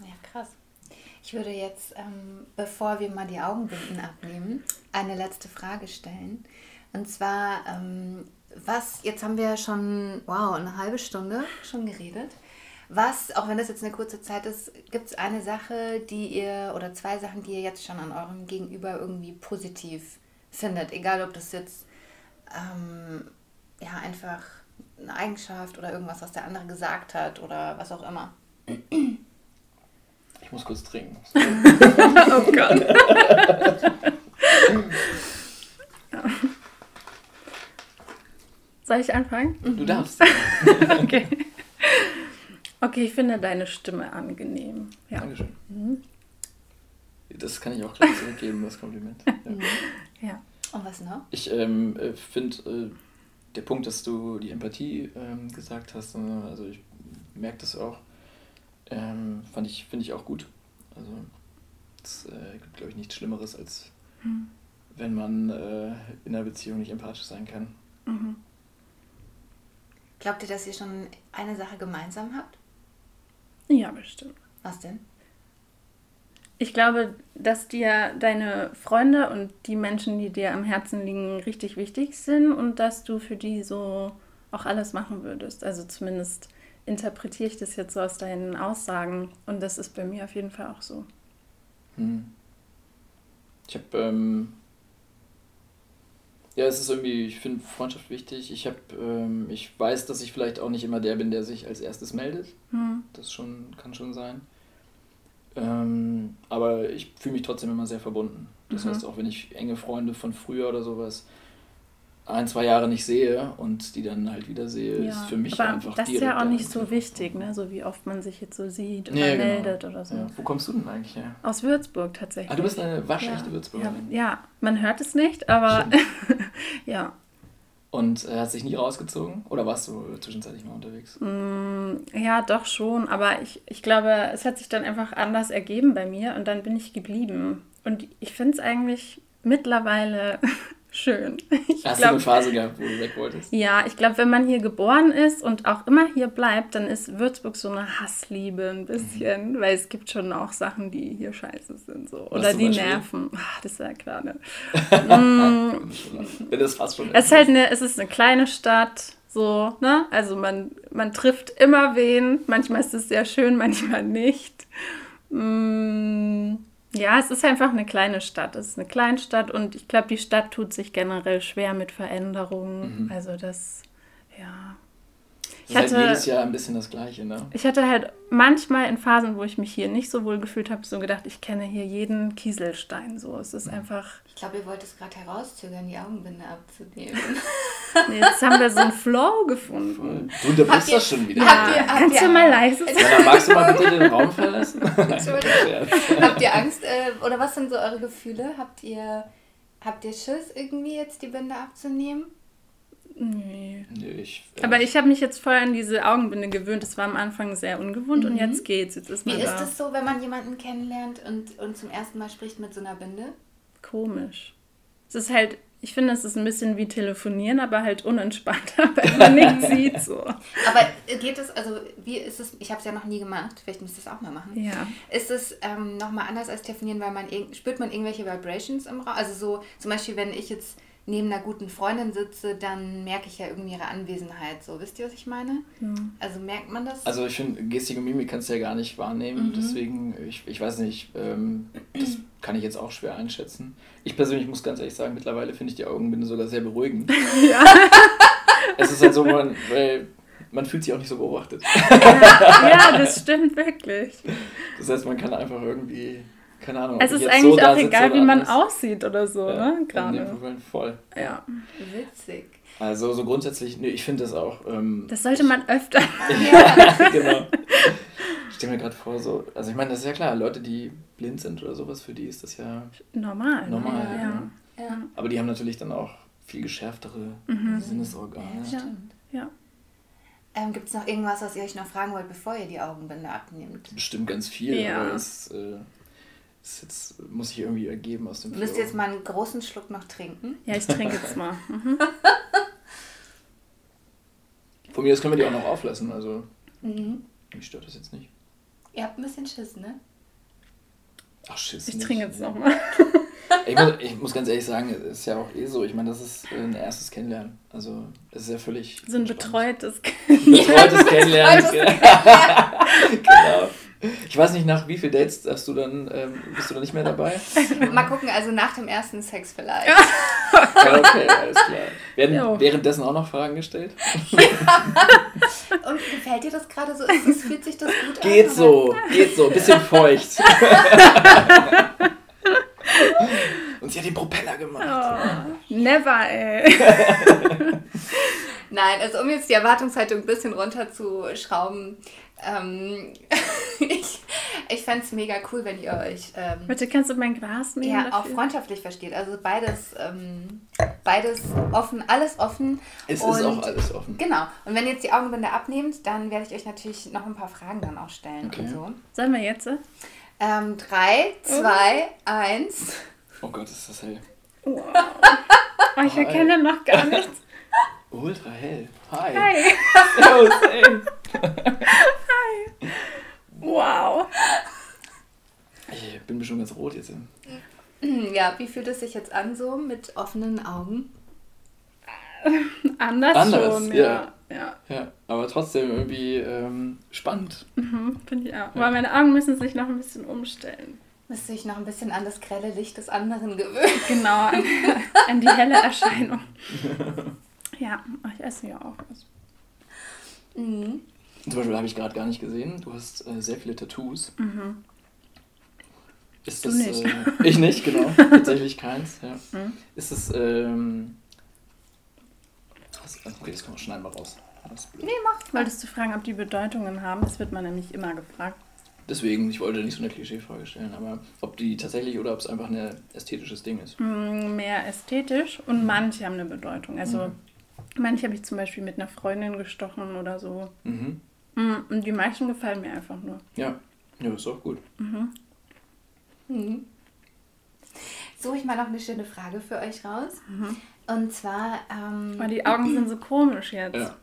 ja, krass. Ich würde jetzt, ähm, bevor wir mal die Augenbinden abnehmen, eine letzte Frage stellen. Und zwar, ähm, was, jetzt haben wir schon, wow, eine halbe Stunde schon geredet. Was, auch wenn das jetzt eine kurze Zeit ist, gibt es eine Sache, die ihr oder zwei Sachen, die ihr jetzt schon an eurem Gegenüber irgendwie positiv findet? Egal, ob das jetzt ähm, ja einfach eine Eigenschaft oder irgendwas, was der andere gesagt hat oder was auch immer. Ich muss kurz trinken. oh Gott. Soll ich anfangen? Du darfst. okay. Okay, ich finde deine Stimme angenehm. Ja. Dankeschön. Mhm. Das kann ich auch gleich zurückgeben, das Kompliment. Ja. Mhm. ja. Und was noch? Ich ähm, äh, finde, äh, der Punkt, dass du die Empathie ähm, gesagt hast, ne, also ich merke das auch, ähm, fand ich, finde ich auch gut. Also es äh, gibt, glaube ich, nichts Schlimmeres, als mhm. wenn man äh, in einer Beziehung nicht empathisch sein kann. Mhm. Glaubt ihr, dass ihr schon eine Sache gemeinsam habt? Ja, bestimmt. Was denn? Ich glaube, dass dir deine Freunde und die Menschen, die dir am Herzen liegen, richtig wichtig sind und dass du für die so auch alles machen würdest. Also zumindest interpretiere ich das jetzt so aus deinen Aussagen und das ist bei mir auf jeden Fall auch so. Hm. Ich habe ähm, ja, es ist irgendwie, ich finde Freundschaft wichtig. Ich habe, ähm, ich weiß, dass ich vielleicht auch nicht immer der bin, der sich als erstes meldet. Mhm. Das schon, kann schon sein. Ähm, aber ich fühle mich trotzdem immer sehr verbunden. Das mhm. heißt, auch wenn ich enge Freunde von früher oder sowas ein, zwei Jahre nicht sehe und die dann halt wieder sehe, ja, ist für mich aber einfach Das ist ja auch nicht so wichtig, ne? so wie oft man sich jetzt so sieht oder ja, genau. meldet oder so. Ja. Wo kommst du denn eigentlich her? Aus Würzburg tatsächlich. Ah, du bist eine waschechte Würzburgerin. Ja, man hört es nicht, aber ja. Und äh, hast dich nie rausgezogen oder warst du zwischenzeitlich noch unterwegs? Mm, ja, doch schon, aber ich, ich glaube, es hat sich dann einfach anders ergeben bei mir und dann bin ich geblieben. Und ich finde es eigentlich mittlerweile schön. Ich Hast glaub, du eine Phase gehabt, wo du weg wolltest? Ja, ich glaube, wenn man hier geboren ist und auch immer hier bleibt, dann ist Würzburg so eine Hassliebe ein bisschen, mhm. weil es gibt schon auch Sachen, die hier scheiße sind. So. Oder die nerven. Ach, das ist ja klar. Ne? mm. das fast schon. Es ist halt eine, es ist eine kleine Stadt. So, ne? Also man, man trifft immer wen. Manchmal ist es sehr schön, manchmal nicht. Mm. Ja, es ist einfach eine kleine Stadt. Es ist eine Kleinstadt und ich glaube, die Stadt tut sich generell schwer mit Veränderungen. Mhm. Also das, ja. Ich das ist hatte, halt jedes Jahr ein bisschen das Gleiche, ne? Ich hatte halt manchmal in Phasen, wo ich mich hier nicht so wohl gefühlt habe, so gedacht, ich kenne hier jeden Kieselstein. So, es ist mhm. einfach. Ich glaube, ihr wollt es gerade herauszögern, die Augenbinde abzunehmen. nee, jetzt haben wir so einen Flow gefunden. Du unterbrichst das schon wieder. Habt ihr, habt Kannst ihr, du mal leise sein? Ja, magst du mal bitte den Raum verlassen? habt ihr Angst äh, oder was sind so eure Gefühle? Habt ihr, habt ihr Schiss, irgendwie jetzt die Binde abzunehmen? Nee. nee ich, äh Aber ich habe mich jetzt voll an diese Augenbinde gewöhnt. Das war am Anfang sehr ungewohnt mhm. und jetzt geht's. Jetzt ist Wie ist es so, wenn man jemanden kennenlernt und, und zum ersten Mal spricht mit so einer Binde? Komisch. Es ist halt, ich finde, es ist ein bisschen wie telefonieren, aber halt unentspannter, weil man nichts sieht. So. Aber geht es, also wie ist es, ich habe es ja noch nie gemacht, vielleicht müsst ihr es auch mal machen. Ja. Ist es ähm, nochmal anders als telefonieren, weil man, spürt man irgendwelche Vibrations im Raum? Also so zum Beispiel, wenn ich jetzt neben einer guten Freundin sitze, dann merke ich ja irgendwie ihre Anwesenheit. So, wisst ihr, was ich meine? Ja. Also merkt man das? Also ich finde, Gestik und Mimik kannst du ja gar nicht wahrnehmen. Mhm. Deswegen, ich, ich weiß nicht, ähm, das kann ich jetzt auch schwer einschätzen. Ich persönlich muss ganz ehrlich sagen, mittlerweile finde ich die Augenbinde sogar sehr beruhigend. Ja. es ist halt so, man, weil man fühlt sich auch nicht so beobachtet. Ja, ja, das stimmt wirklich. Das heißt, man kann einfach irgendwie keine Ahnung. Es ist eigentlich so auch egal, wie man aussieht oder so, ja, ne? Gerade. Voll. Ja. Witzig. Also so grundsätzlich, nee, ich finde das auch. Ähm, das sollte man öfter. ja, genau. Ich stelle mir gerade vor, so, also ich meine, das ist ja klar, Leute, die blind sind oder sowas, für die ist das ja normal. Ne? Normal, ja. ja. ja. Aber die haben natürlich dann auch viel geschärftere mhm. Sinnesorgane. Ja, stimmt. Ja. Ähm, Gibt es noch irgendwas, was ihr euch noch fragen wollt, bevor ihr die Augenbinde abnehmt? Bestimmt ganz viel, Ja. aber es, äh, es jetzt, muss sich irgendwie ergeben aus dem Müsst jetzt mal einen großen Schluck noch trinken? Ja, ich trinke jetzt mal. Mhm. Von mir aus können wir die auch noch auflassen, also Mhm. mich stört das jetzt nicht. Ihr habt ein bisschen Schiss, ne? Ach, Schiss. Ich nicht. trinke jetzt nochmal. Ich muss, ich muss ganz ehrlich sagen, es ist ja auch eh so. Ich meine, das ist ein erstes Kennenlernen. Also, es ist ja völlig. So ein betreutes Betreutes Kennenlernen. Betreutes genau. Ich weiß nicht, nach wie viel Dates darfst du dann, ähm, bist du dann nicht mehr dabei? Mal gucken, also nach dem ersten Sex vielleicht. Ja, okay, alles klar. Werden Jo. währenddessen auch noch Fragen gestellt? Und gefällt dir das gerade so? Ist das, fühlt sich das gut an? Geht so, geht so, ein bisschen feucht. Und sie hat den Propeller gemacht. Oh, never, ey. Nein, also um jetzt die Erwartungshaltung ein bisschen runterzuschrauben, ähm, ich, ich fände es mega cool, wenn ihr euch ähm, Bitte kannst du mein Glas nehmen? ja, auch dafür? freundschaftlich versteht. Also beides, ähm, beides offen, alles offen. Es Und- ist auch alles offen. Genau. Und wenn ihr jetzt die Augenbinde abnehmt, dann werde ich euch natürlich noch ein paar Fragen dann auch stellen Okay. und so. Sollen wir jetzt? äh? Ähm, drei, zwei, eins. Oh Gott, ist das hell. Wow. Oh, ich erkenne noch gar nichts. Ultra hell. Hi. Hi. Servus, ey. Wow. Ich bin mir schon ganz rot jetzt. Ja, wie fühlt es sich jetzt an so mit offenen Augen? Anders, Anders, schon, ja. ja. ja. Ja, aber trotzdem irgendwie ähm, spannend. Mhm, Finde ich auch. Aber meine Augen müssen sich noch ein bisschen umstellen. Müsste ich noch ein bisschen an das grelle Licht des anderen gewöhnen. Genau, an, an die helle Erscheinung. Ja, ich esse ja auch was. Mhm. Zum Beispiel habe ich gerade gar nicht gesehen, du hast äh, sehr viele Tattoos. Mhm. Ist Du das, nicht. Äh, ich nicht, genau. Tatsächlich keins. Ja. Mhm. Ist es. Ähm, okay, das kann man schneiden mal raus. Das ist blöd. Nee, mach. Wolltest du fragen, ob die Bedeutungen haben? Das wird man nämlich immer gefragt. Deswegen, ich wollte nicht so eine Klischeefrage stellen, aber ob die tatsächlich oder ob es einfach ein ästhetisches Ding ist. Mm, Mehr ästhetisch und manche haben eine Bedeutung. Also Mhm. Manche habe ich zum Beispiel mit einer Freundin gestochen oder so. Mhm. Mm, Und die meisten gefallen mir einfach nur. Ja. ja, ist auch gut. Mhm. Suche ich mal noch eine schöne Frage für euch raus. Und zwar, ähm, Aber die Augen sind so komisch jetzt. Ja.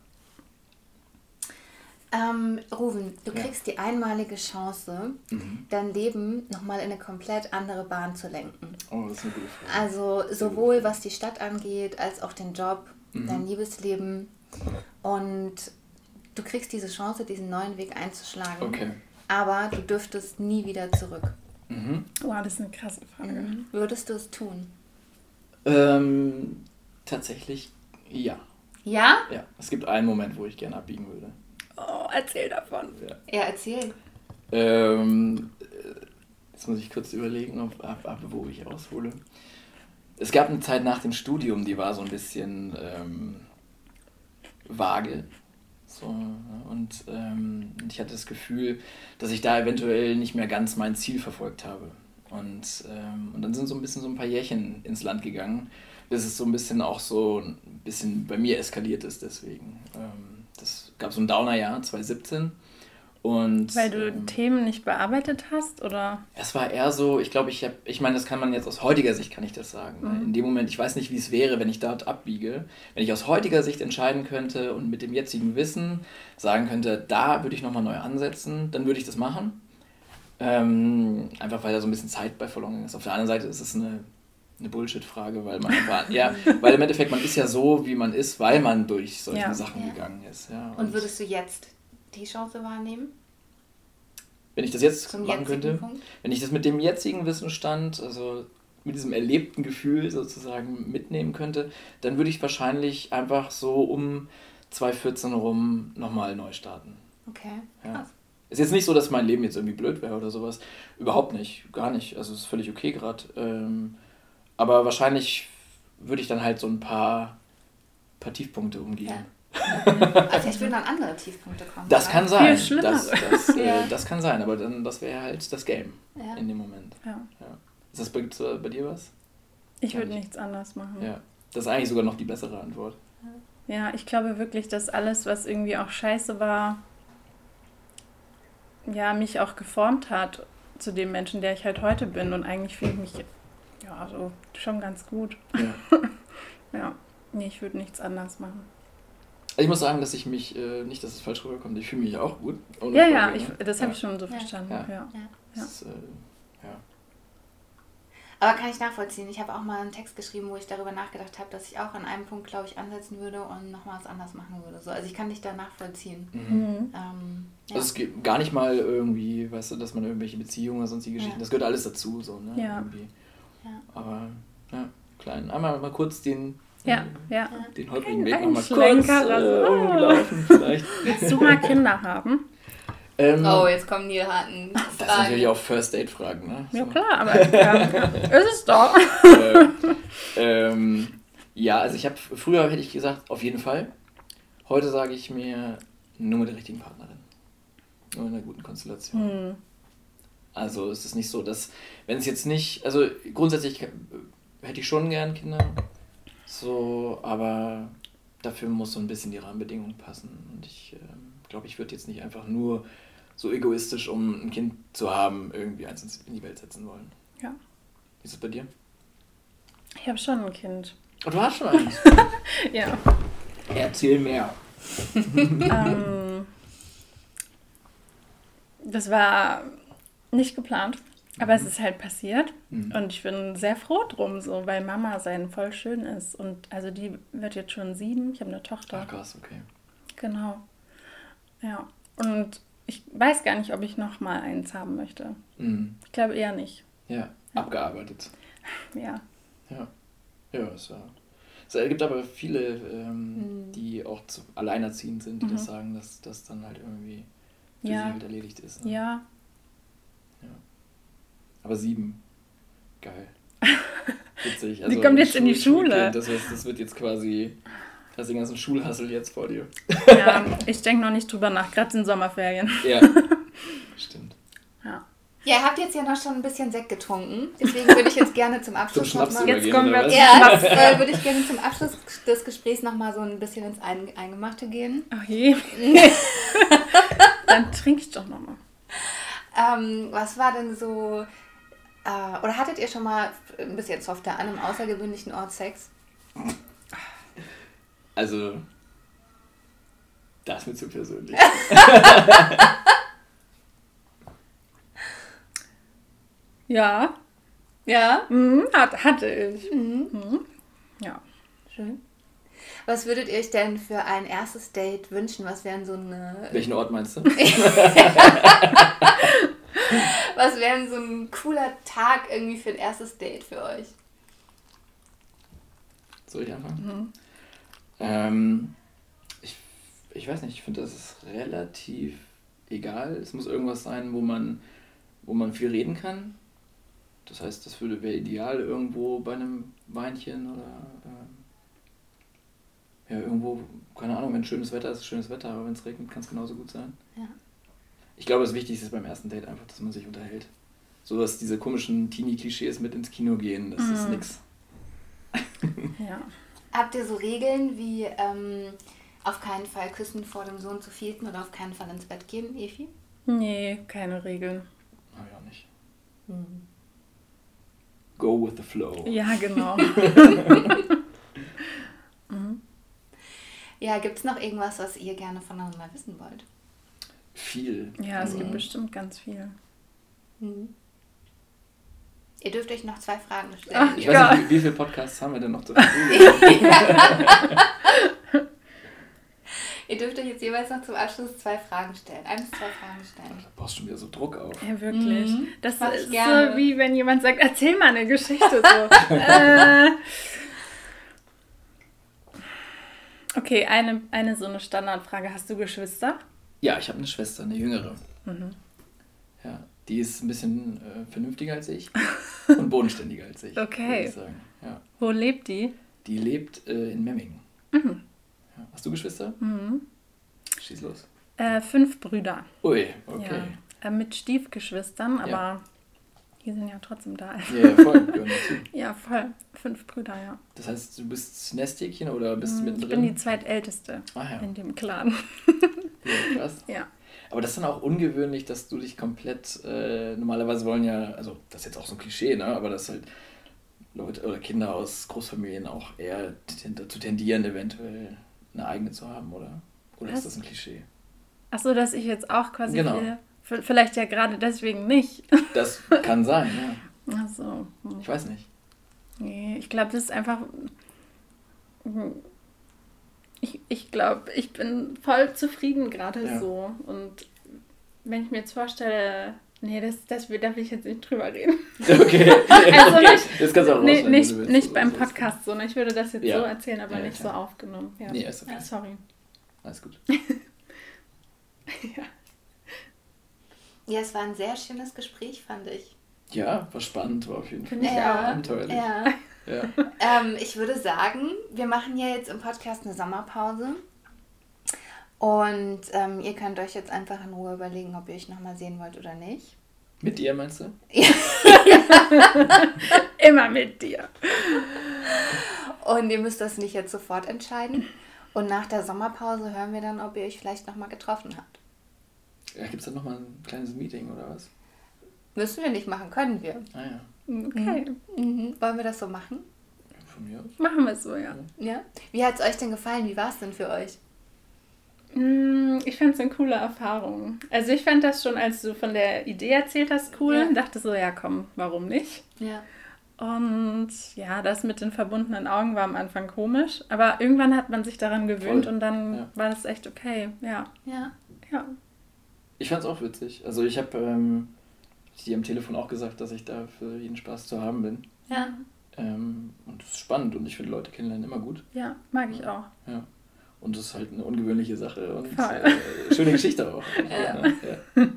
ähm, Ruven, du Ja. kriegst die einmalige Chance, Mhm. dein Leben nochmal in eine komplett andere Bahn zu lenken. Oh, das ist eine gute Frage. Also sowohl was die Stadt angeht, als auch den Job, Mhm. dein Liebesleben. Und du kriegst diese Chance, diesen neuen Weg einzuschlagen. Okay. Aber du dürftest nie wieder zurück. Mhm. Wow, das ist eine krasse Frage. Würdest du es tun? Ähm, tatsächlich ja. Ja? Ja. Es gibt einen Moment, wo ich gerne abbiegen würde. Oh, erzähl davon. Ja. Ja, erzähl. Ähm, äh, jetzt muss ich kurz überlegen, ob, ab, ab, wo ich aushole. Es gab eine Zeit nach dem Studium, die war so ein bisschen ähm, vage. So, ne? und ähm, ich hatte das Gefühl, dass ich da eventuell nicht mehr ganz mein Ziel verfolgt habe. Und, ähm, und dann sind so ein bisschen so ein paar Jährchen ins Land gegangen, bis es so ein bisschen auch so ein bisschen bei mir eskaliert ist deswegen. Ähm, das gab so ein Downer-Jahr, 2017. Und, Weil du ähm, Themen nicht bearbeitet hast oder? es war eher so, ich glaube, ich habe, ich meine, das kann man jetzt aus heutiger Sicht kann ich das sagen. ne? In dem Moment, ich weiß nicht, wie es wäre, wenn ich dort abbiege. Wenn ich aus heutiger Sicht entscheiden könnte und mit dem jetzigen Wissen sagen könnte, da würde ich nochmal neu ansetzen, dann würde ich das machen. Ähm, einfach weil da so ein bisschen Zeit bei verloren ist. Auf der anderen Seite ist es eine, eine Bullshit-Frage, weil man einfach, ja, weil im Endeffekt man ist ja so, wie man ist, weil man durch solche Ja. Sachen Ja. gegangen ist. Ja, Und würdest du jetzt die Chance wahrnehmen? wenn ich das jetzt Zum machen könnte, Punkt? wenn ich das mit dem jetzigen Wissensstand, also mit diesem erlebten Gefühl sozusagen mitnehmen könnte, dann würde ich wahrscheinlich einfach so um 2014 rum nochmal neu starten. Okay. Ja. Krass. Ist jetzt nicht so, dass mein Leben jetzt irgendwie blöd wäre oder sowas. Überhaupt nicht, gar nicht. Also es ist völlig okay gerade. Ähm, aber wahrscheinlich würde ich dann halt so ein paar, paar Tiefpunkte umgehen. Ja. Also vielleicht würden dann andere Tiefpunkte kommen. Das oder? kann sein. Viel Das, schlimmer. das, äh, Ja. das kann sein, aber dann das wäre halt das Game Ja. in dem Moment. Ja. Ja. Ist das bei, bei dir was? Ich würde nichts anders machen. Ja. Das ist eigentlich sogar noch die bessere Antwort. Ja, ich glaube wirklich, dass alles, was irgendwie auch scheiße war, ja, mich auch geformt hat zu dem Menschen, der ich halt heute bin. Und eigentlich fühle ich mich ja so schon ganz gut. Ja. ja. Nee, ich würde nichts anders machen. Also ich muss sagen, dass ich mich, äh, nicht, dass es falsch rüberkommt, ich fühle mich auch gut. Ja, ja, ich, das habe ich schon so verstanden. Ja. ja. Das, äh, aber kann ich nachvollziehen. Ich habe auch mal einen Text geschrieben, wo ich darüber nachgedacht habe, dass ich auch an einem Punkt, glaube ich, ansetzen würde und nochmal was anders machen würde. So, also ich kann dich da nachvollziehen. Mhm. Ähm, ja. Also es geht gar nicht mal irgendwie, weißt du, dass man irgendwelche Beziehungen oder sonstige Geschichten, ja. das gehört alles dazu, so, ne? Ja. Irgendwie. ja. Aber, ja, klein. Einmal mal kurz den ja, äh, ja. Den heutigen Weg nochmal kurz äh, umgelaufen vielleicht. Willst du mal Kinder haben? Ähm, oh, jetzt kommen die harten Fragen. Das sind natürlich auch First-Date-Fragen, ne? So. Ja, klar, aber ja, ist es doch. äh, ähm, ja, also ich habe, früher hätte ich gesagt, auf jeden Fall. Heute sage ich mir, nur mit der richtigen Partnerin. Nur in einer guten Konstellation. Hm. Also es ist nicht so, dass, wenn es jetzt nicht, also grundsätzlich hätte ich schon gern Kinder, so, aber dafür muss so ein bisschen die Rahmenbedingungen passen. Und ich äh, glaube, ich würde jetzt nicht einfach nur so egoistisch, um ein Kind zu haben, irgendwie eins in die Welt setzen wollen. Ja. Wie ist es bei dir? Ich habe schon ein Kind. Oh, du hast schon eins? ja. Erzähl mehr. ähm, das war nicht geplant, aber mhm. es ist halt passiert. Mhm. Und ich bin sehr froh drum, so, weil Mama sein voll schön ist. Und also die wird jetzt schon sieben. Ich habe eine Tochter. Ach krass, okay. Genau. Ja. Und ich weiß gar nicht, ob ich noch mal eins haben möchte. Mhm. Ich glaube eher nicht. Ja, ja. abgearbeitet. Ja. Ja. Ja, es, es gibt aber viele, ähm, mhm. die auch zu, alleinerziehend sind, die mhm. das sagen, dass das dann halt irgendwie für ja. sie halt erledigt ist. Ne? Ja. Aber sieben. Geil. Witzig. Also, die kommt jetzt Schul in die Schule. Das, heißt, das wird jetzt quasi hast den ganzen Schulhassel jetzt vor dir. Ja, ich denke noch nicht drüber nach, gerade in Sommerferien. Ja, stimmt. Ja. Ja, ihr habt jetzt ja noch schon ein bisschen Sekt getrunken. Deswegen würde ich jetzt gerne zum Abschluss zum nochmal. Jetzt kommen wir Ja, äh, würde ich gerne zum Abschluss des Gesprächs nochmal so ein bisschen ins Eingemachte gehen. Ach je. Dann trink ich doch nochmal. Ähm, was war denn so. Äh, oder hattet ihr schon mal ein bisschen softer an einem außergewöhnlichen Ort Sex? Also, das ist mir zu persönlich. ja. Ja? Mhm, hat, hatte ich. Mhm. Mhm. Ja. Schön. Was würdet ihr euch denn für ein erstes Date wünschen? Was wären so eine. Welchen Ort meinst du? Was wäre so ein cooler Tag irgendwie für ein erstes Date für euch? Soll ich anfangen? Mhm. Ähm, ich, ich weiß nicht, ich finde, das ist relativ egal. Es muss irgendwas sein, wo man, wo man viel reden kann. Das heißt, das würde wäre ideal irgendwo bei einem Weinchen oder äh, ja, irgendwo, keine Ahnung, wenn schönes Wetter ist, schönes Wetter, aber wenn es regnet, kann es genauso gut sein. Ja. Ich glaube, das Wichtigste ist beim ersten Date einfach, dass man sich unterhält. So dass diese komischen Teenie-Klischees mit ins Kino gehen, das mhm. ist nix. Ja. Habt ihr so Regeln wie ähm, auf keinen Fall küssen vor dem Sohn zu vierten oder auf keinen Fall ins Bett gehen, Efi? Nee, keine Regeln. Na ja, nicht. Hm. Go with the flow. Ja, genau. mhm. Ja, gibt es noch irgendwas, was ihr gerne voneinander wissen wollt? Viel. Ja, es mhm. gibt bestimmt ganz viel. Mhm. Ihr dürft euch noch zwei Fragen stellen. Ach, ich weiß nicht, wie, wie viele Podcasts haben wir denn noch zu? Ihr dürft euch jetzt jeweils noch zum Abschluss zwei Fragen stellen. Ein bis zwei Fragen stellen. Da baust du mir so Druck auf. Ja, wirklich. Mhm. Das, das ist gerne. so wie wenn jemand sagt, erzähl mal eine Geschichte. So. äh. Okay, eine, eine so eine Standardfrage. Hast du Geschwister? Ja, ich habe eine Schwester, eine jüngere. Mhm. Ja, die ist ein bisschen äh, vernünftiger als ich und bodenständiger als ich. Okay. Ja. Wo lebt die? Die lebt äh, in Memmingen. Mhm. Ja. Hast du Geschwister? Mhm. Schieß los. Äh, fünf Brüder. Ui, okay. Ja. Äh, mit Stiefgeschwistern, aber die sind ja trotzdem da. Ja, ja voll. ja, voll. Fünf Brüder, ja. Das heißt, du bist Nesthäkchen oder bist du mittendrin? Ich bin die zweitälteste ah, ja. in dem Clan. ja, krass. Ja. Aber das ist dann auch ungewöhnlich, dass du dich komplett, äh, normalerweise wollen ja, also das ist jetzt auch so ein Klischee, ne? aber dass halt Leute oder Kinder aus Großfamilien auch eher dazu tendieren, eventuell eine eigene zu haben, oder? Oder Was? ist das ein Klischee? Achso, dass ich jetzt auch quasi genau. Viele, vielleicht ja gerade deswegen nicht. Das kann sein, ja. Ach so. Hm. Ich weiß nicht. Nee, ich glaube, das ist einfach. Ich, ich glaube, ich bin voll zufrieden gerade ja. so. Und wenn ich mir jetzt vorstelle, nee, das, das, da will ich jetzt nicht drüber reden. Okay, also okay. Nicht, das kannst du auch nee, nicht, nicht beim Podcast so. Ne? Ich würde das jetzt ja. so erzählen, aber ja, nicht klar. so aufgenommen. Ja. Nee, ist okay. Ja, sorry. Alles gut. ja. Ja, es war ein sehr schönes Gespräch, fand ich. Ja, war spannend, war auf jeden Fall. Ja, abenteuerlich. Ja. Ja. ähm, ich würde sagen, wir machen ja jetzt im Podcast eine Sommerpause. Und ähm, ihr könnt euch jetzt einfach in Ruhe überlegen, ob ihr euch nochmal sehen wollt oder nicht. Mit dir, meinst du? Immer mit dir. Und ihr müsst das nicht jetzt sofort entscheiden. Und nach der Sommerpause hören wir dann, ob ihr euch vielleicht nochmal getroffen habt. Ja, gibt es dann nochmal ein kleines Meeting oder was? Müssen wir nicht machen, können wir. Ah ja. Okay. Mhm. Wollen wir das so machen? Von mir aus. Machen wir es so, ja. Ja. Wie hat es euch denn gefallen? Wie war es denn für euch? Mm, ich fand es eine coole Erfahrung. Also ich fand das schon, als du von der Idee erzählt hast, cool. Ja. Dachte so, ja komm, warum nicht? Ja. Und ja, das mit den verbundenen Augen war am Anfang komisch, aber irgendwann hat man sich daran gewöhnt Voll. und dann ja. war das echt okay. Ja. Ja. Ja. Ich fand es auch witzig. Also ich habe ähm, dir am Telefon auch gesagt, dass ich da für jeden Spaß zu haben bin. Ja. Ähm, und das ist spannend und ich finde Leute kennenlernen immer gut. Ja, mag ich auch. Ja. Und das ist halt eine ungewöhnliche Sache und äh, schöne Geschichte auch. ja. ja.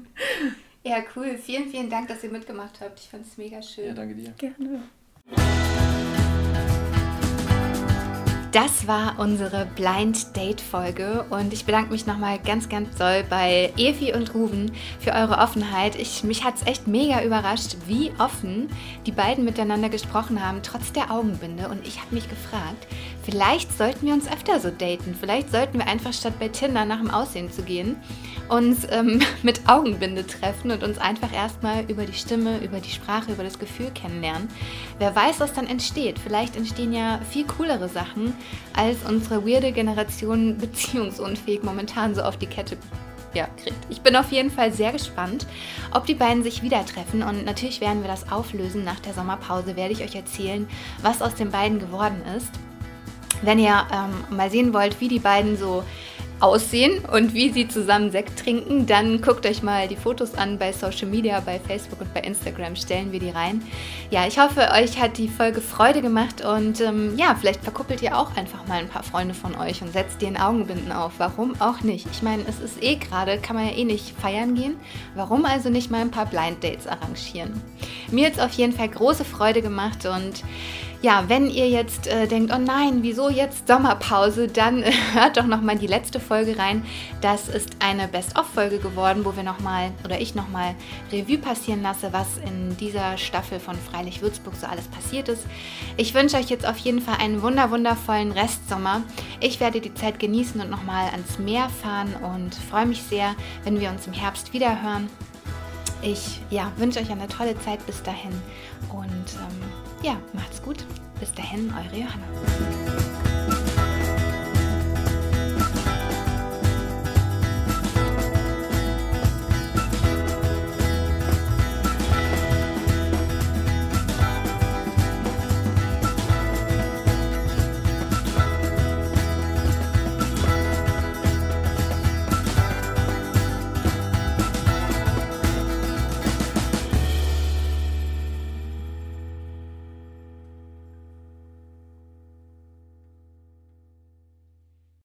ja, cool. Vielen, vielen Dank, dass ihr mitgemacht habt. Ich fand es mega schön. Ja, danke dir. Gerne. Das war unsere Blind Date Folge und ich bedanke mich nochmal ganz, ganz doll bei Evi und Ruven für eure Offenheit. Ich, mich hat es echt mega überrascht, wie offen die beiden miteinander gesprochen haben, trotz der Augenbinde. Und ich habe mich gefragt, vielleicht sollten wir uns öfter so daten. Vielleicht sollten wir einfach statt bei Tinder nach dem Aussehen zu gehen, uns ähm, mit Augenbinde treffen und uns einfach erstmal über die Stimme, über die Sprache, über das Gefühl kennenlernen. Wer weiß, was dann entsteht. Vielleicht entstehen ja viel coolere Sachen als unsere weirde Generation beziehungsunfähig momentan so auf die Kette ja, kriegt. Ich bin auf jeden Fall sehr gespannt, ob die beiden sich wieder treffen und natürlich werden wir das auflösen. Nach der Sommerpause werde ich euch erzählen, was aus den beiden geworden ist. Wenn ihr ähm, mal sehen wollt, wie die beiden so aussehen und wie sie zusammen Sekt trinken, dann guckt euch mal die Fotos an bei Social Media, bei Facebook und bei Instagram stellen wir die rein. Ja, ich hoffe, euch hat die Folge Freude gemacht und ähm, ja, vielleicht verkuppelt ihr auch einfach mal ein paar Freunde von euch und setzt dir Augenbinden auf. Warum auch nicht? Ich meine, es ist eh gerade, kann man ja eh nicht feiern gehen. Warum also nicht mal ein paar Blind Dates arrangieren? Mir hat es auf jeden Fall große Freude gemacht und ja, wenn ihr jetzt äh, denkt, oh nein, wieso jetzt Sommerpause, dann äh, hört doch nochmal die letzte Folge rein. Das ist eine Best-of-Folge geworden, wo wir nochmal oder ich nochmal Revue passieren lasse, was in dieser Staffel von Freilich Würzburg so alles passiert ist. Ich wünsche euch jetzt auf jeden Fall einen wunder wundervollen Restsommer. Ich werde die Zeit genießen und nochmal ans Meer fahren und freue mich sehr, wenn wir uns im Herbst wieder hören. Ich ja, wünsche euch eine tolle Zeit bis dahin und ähm, ja, macht's gut. Bis dahin, eure Johanna.